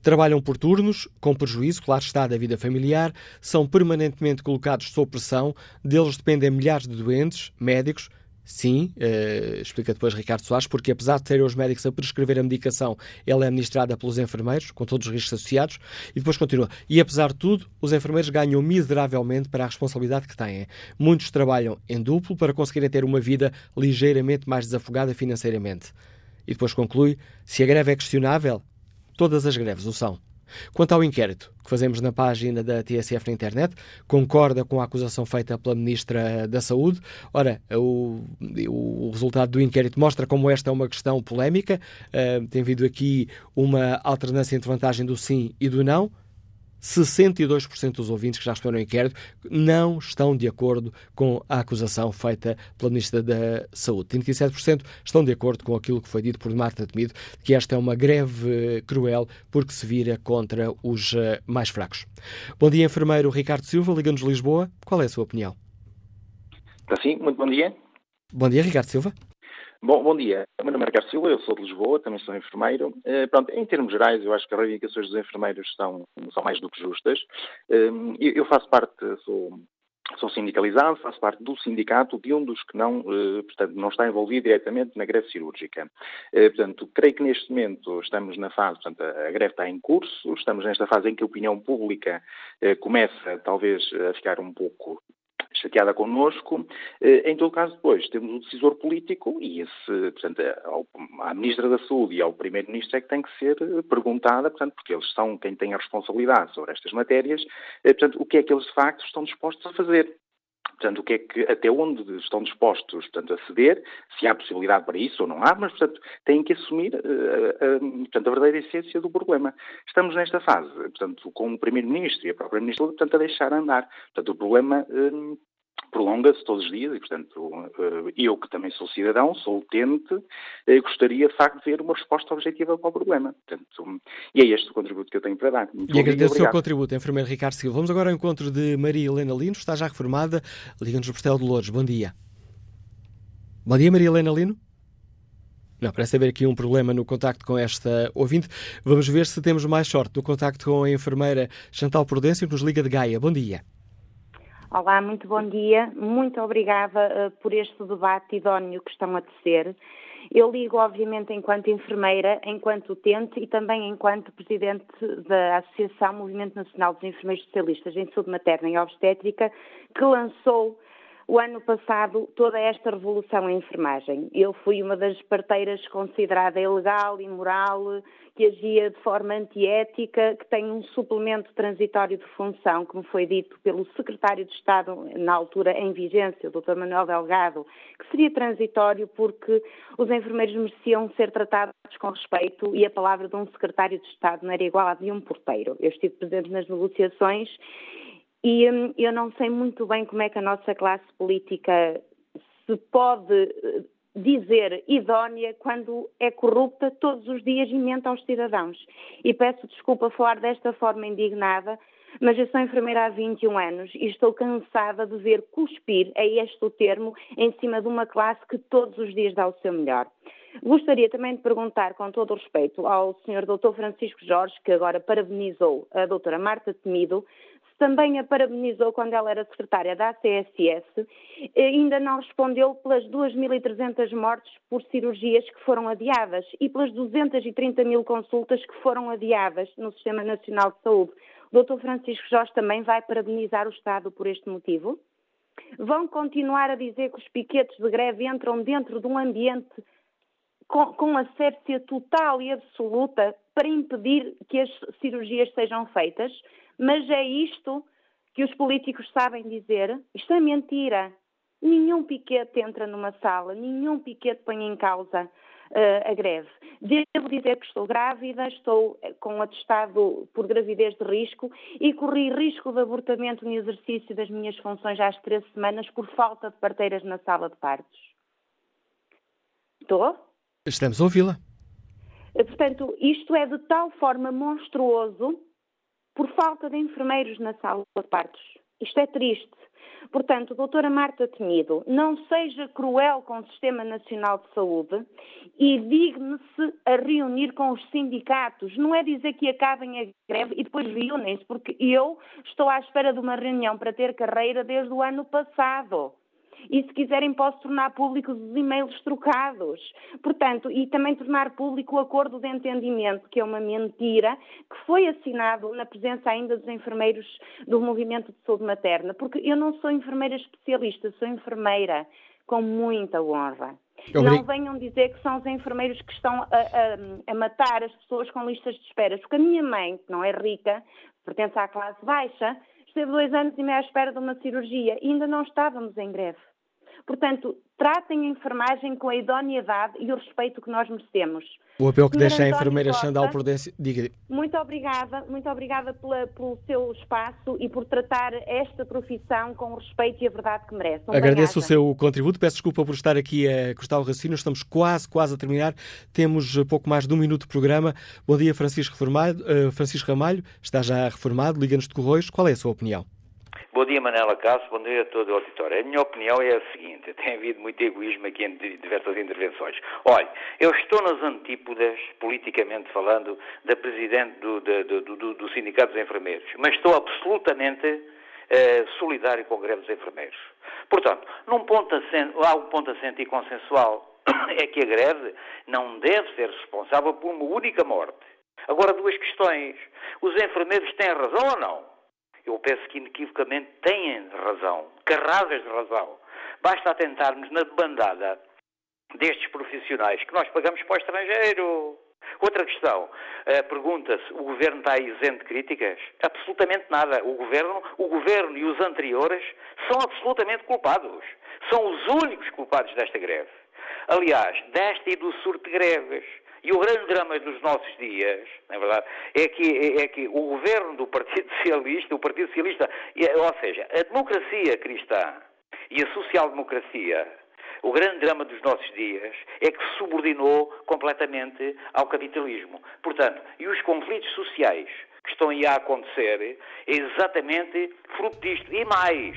Trabalham por turnos, com prejuízo, claro está, da vida familiar, são permanentemente colocados sob pressão, deles dependem milhares de doentes, médicos, Sim, uh, explica depois Ricardo Soares, porque apesar de serem os médicos a prescrever a medicação, ela é administrada pelos enfermeiros, com todos os riscos associados, e depois continua. E apesar de tudo, os enfermeiros ganham miseravelmente para a responsabilidade que têm. Muitos trabalham em duplo para conseguirem ter uma vida ligeiramente mais desafogada financeiramente. E depois conclui: se a greve é questionável, todas as greves o são. Quanto ao inquérito que fazemos na página da TSF na internet, concorda com a acusação feita pela Ministra da Saúde. Ora, o, o resultado do inquérito mostra como esta é uma questão polémica. Uh, tem havido aqui uma alternância entre vantagem do sim e do não. 62% dos ouvintes que já responderam ao inquérito não estão de acordo com a acusação feita pela Ministra da Saúde. 37% estão de acordo com aquilo que foi dito por Marta Temido, que esta é uma greve cruel porque se vira contra os eh, mais fracos. Bom dia, enfermeiro Ricardo Silva, Liga-nos Lisboa. Qual é a sua opinião? Está sim, muito bom dia. Bom dia, Ricardo Silva. Bom, bom dia. Meu nome é Ricardo Silva, eu sou de Lisboa, também sou enfermeiro. Uh, pronto, em termos gerais, eu acho que as reivindicações dos enfermeiros são, são mais do que justas. Uh, eu, faço parte, sou, sou sindicalizado, faço parte do sindicato de um dos que não, uh, portanto, não está envolvido diretamente na greve cirúrgica. portanto, creio que neste momento estamos na fase, portanto, a greve está em curso, estamos nesta fase em que a opinião pública começa, talvez, a ficar um pouco chateada connosco. Eh, em todo caso, depois temos o decisor político e esse, portanto, à Ministra da Saúde e ao Primeiro-Ministro é que tem que ser perguntada, portanto, porque eles são quem tem a responsabilidade sobre estas matérias, eh, portanto, o que é que eles de facto estão dispostos a fazer. Portanto, o que é que, até onde estão dispostos portanto, a ceder, se há possibilidade para isso ou não há, mas, portanto, têm que assumir uh, uh, portanto, a verdadeira essência do problema. Estamos nesta fase, portanto, com o Primeiro-Ministro e a própria Ministra, portanto, a deixar andar. Portanto, o problema prolonga-se todos os dias e, portanto, eh, eu que também sou cidadão, sou utente, eh, gostaria de facto de ver uma resposta objetiva para o problema. Portanto, e é este o contributo que eu tenho para dar. Muito e agradeço o seu contributo, enfermeiro Ricardo Silva. Vamos agora ao encontro de Maria Helena Lino, está já reformada, liga-nos do Portel de Louros. Bom dia. Bom dia, Maria Helena Lino. Não, parece haver aqui um problema no contacto com esta ouvinte. Vamos ver se temos mais sorte no contacto com a enfermeira Chantal Prudêncio, que nos liga de Gaia. Bom dia. Olá, muito bom dia. Muito obrigada uh, por este debate idóneo que estão a tecer. Eu ligo, obviamente, enquanto enfermeira, enquanto utente e também enquanto presidente da Associação Movimento Nacional dos Enfermeiros Especialistas em Saúde Materna e Obstétrica, que lançou o ano passado toda esta revolução em enfermagem. Eu fui uma das parteiras considerada ilegal, imoral, que agia de forma antiética, que tem um suplemento transitório de função, como foi dito pelo secretário de Estado, na altura em vigência, o Dr. Manuel Delgado, que seria transitório porque os enfermeiros mereciam ser tratados com respeito e a palavra de um secretário de Estado não era igual à de um porteiro. Eu estive presente nas negociações e hum, eu não sei muito bem como é que a nossa classe política se pode dizer idónea quando é corrupta todos os dias e mente aos cidadãos. E peço desculpa falar desta forma indignada, mas eu sou enfermeira há 21 anos e estou cansada de ver cuspir, é este o termo, em cima de uma classe que todos os dias dá o seu melhor. Gostaria também de perguntar, com todo o respeito, ao Sr. Dr. Francisco Jorge, que agora parabenizou a doutora Marta Temido, também a parabenizou quando ela era secretária da ACSS, ainda não respondeu pelas 2.300 mortes por cirurgias que foram adiadas e pelas 230 mil consultas que foram adiadas no Sistema Nacional de Saúde. O Dr. Francisco Jorge também vai parabenizar o Estado por este motivo? Vão continuar a dizer que os piquetes de greve entram dentro de um ambiente com, com asépsia total e absoluta para impedir que as cirurgias sejam feitas, mas é isto que os políticos sabem dizer. Isto é mentira. Nenhum piquete entra numa sala, nenhum piquete põe em causa uh, a greve. Devo dizer que estou grávida, estou eh, com atestado por gravidez de risco e corri risco de abortamento no exercício das minhas funções às três semanas por falta de parteiras na sala de partos. Estou? Estamos a ouvi-la. Eh, portanto, isto é de tal forma monstruoso por falta de enfermeiros na sala de partos. Isto é triste. Portanto, doutora Marta Temido, não seja cruel com o Sistema Nacional de Saúde e digne-se a reunir com os sindicatos. Não é dizer que acabem a greve e depois reúnem-se, porque eu estou à espera de uma reunião para ter carreira desde o ano passado e se quiserem posso tornar públicos os e-mails trocados. Portanto, e também tornar público o acordo de entendimento, que é uma mentira, que foi assinado na presença ainda dos enfermeiros do Movimento de Saúde Materna, porque eu não sou enfermeira especialista, sou enfermeira com muita honra. Não venham dizer que são os enfermeiros que estão a, a, a, matar as pessoas com listas de espera. Porque a minha mãe, que não é rica, pertence à classe baixa, esteve dois anos e meio à espera de uma cirurgia e ainda não estávamos em greve. Portanto, tratem a enfermagem com a idoneidade e o respeito que nós merecemos. O apelo que deixa a enfermeira Xandal Prudência. Diga. Muito obrigada, muito obrigada pela, pelo seu espaço e por tratar esta profissão com o respeito e a verdade que merece. Um Agradeço o seu contributo, peço desculpa por estar aqui a cortar o raciocínio, estamos quase, quase a terminar, temos pouco mais de um minuto de programa. Bom dia, Francisco, Reformado, uh, Francisco Ramalho, está já reformado, liga-nos de Correios, qual é a sua opinião? Bom dia, Manela Cássio, bom dia a todo o auditório. A minha opinião é a seguinte, tem havido muito egoísmo aqui em diversas intervenções. Olha, eu estou nas antípodas, politicamente falando, da Presidente do, do, do, do Sindicato dos Enfermeiros, mas estou absolutamente eh, solidário com a greve dos enfermeiros. Portanto, num ponto assento, há um ponto assento e consensual, é que a greve não deve ser responsável por uma única morte. Agora, duas questões. Os enfermeiros têm razão ou não? Eu penso que inequivocamente têm razão, carradas de razão. Basta atentarmos na bandada destes profissionais que nós pagamos para o estrangeiro. Outra questão, uh, pergunta-se, o governo está isento de críticas? Absolutamente nada. O governo, o governo e os anteriores são absolutamente culpados. São os únicos culpados desta greve. Aliás, desta e do surto de greves. E o grande drama dos nossos dias, na é verdade, é que, é que o governo do Partido Socialista, o Partido Socialista, ou seja, a democracia cristã e a social-democracia, o grande drama dos nossos dias é que se subordinou completamente ao capitalismo. Portanto, e os conflitos sociais que estão aí a acontecer é exatamente fruto disto. E mais,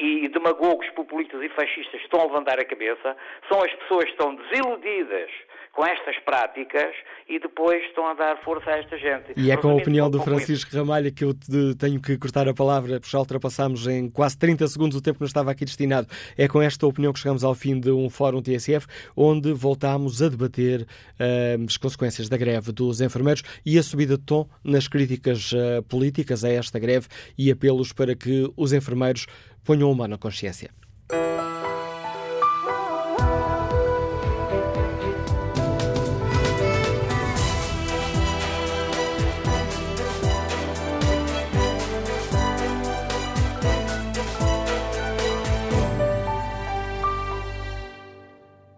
e demagogos populistas e fascistas estão a levantar a cabeça, são as pessoas que estão desiludidas com estas práticas e depois estão a dar força a esta gente. E é com a opinião do Francisco Ramalho que eu tenho que cortar a palavra, porque já ultrapassámos em quase 30 segundos o tempo que nos estava aqui destinado. É com esta opinião que chegamos ao fim de um fórum TSF, onde voltámos a debater uh, as consequências da greve dos enfermeiros e a subida de tom nas críticas uh, políticas a esta greve e apelos para que os enfermeiros ponham uma na consciência.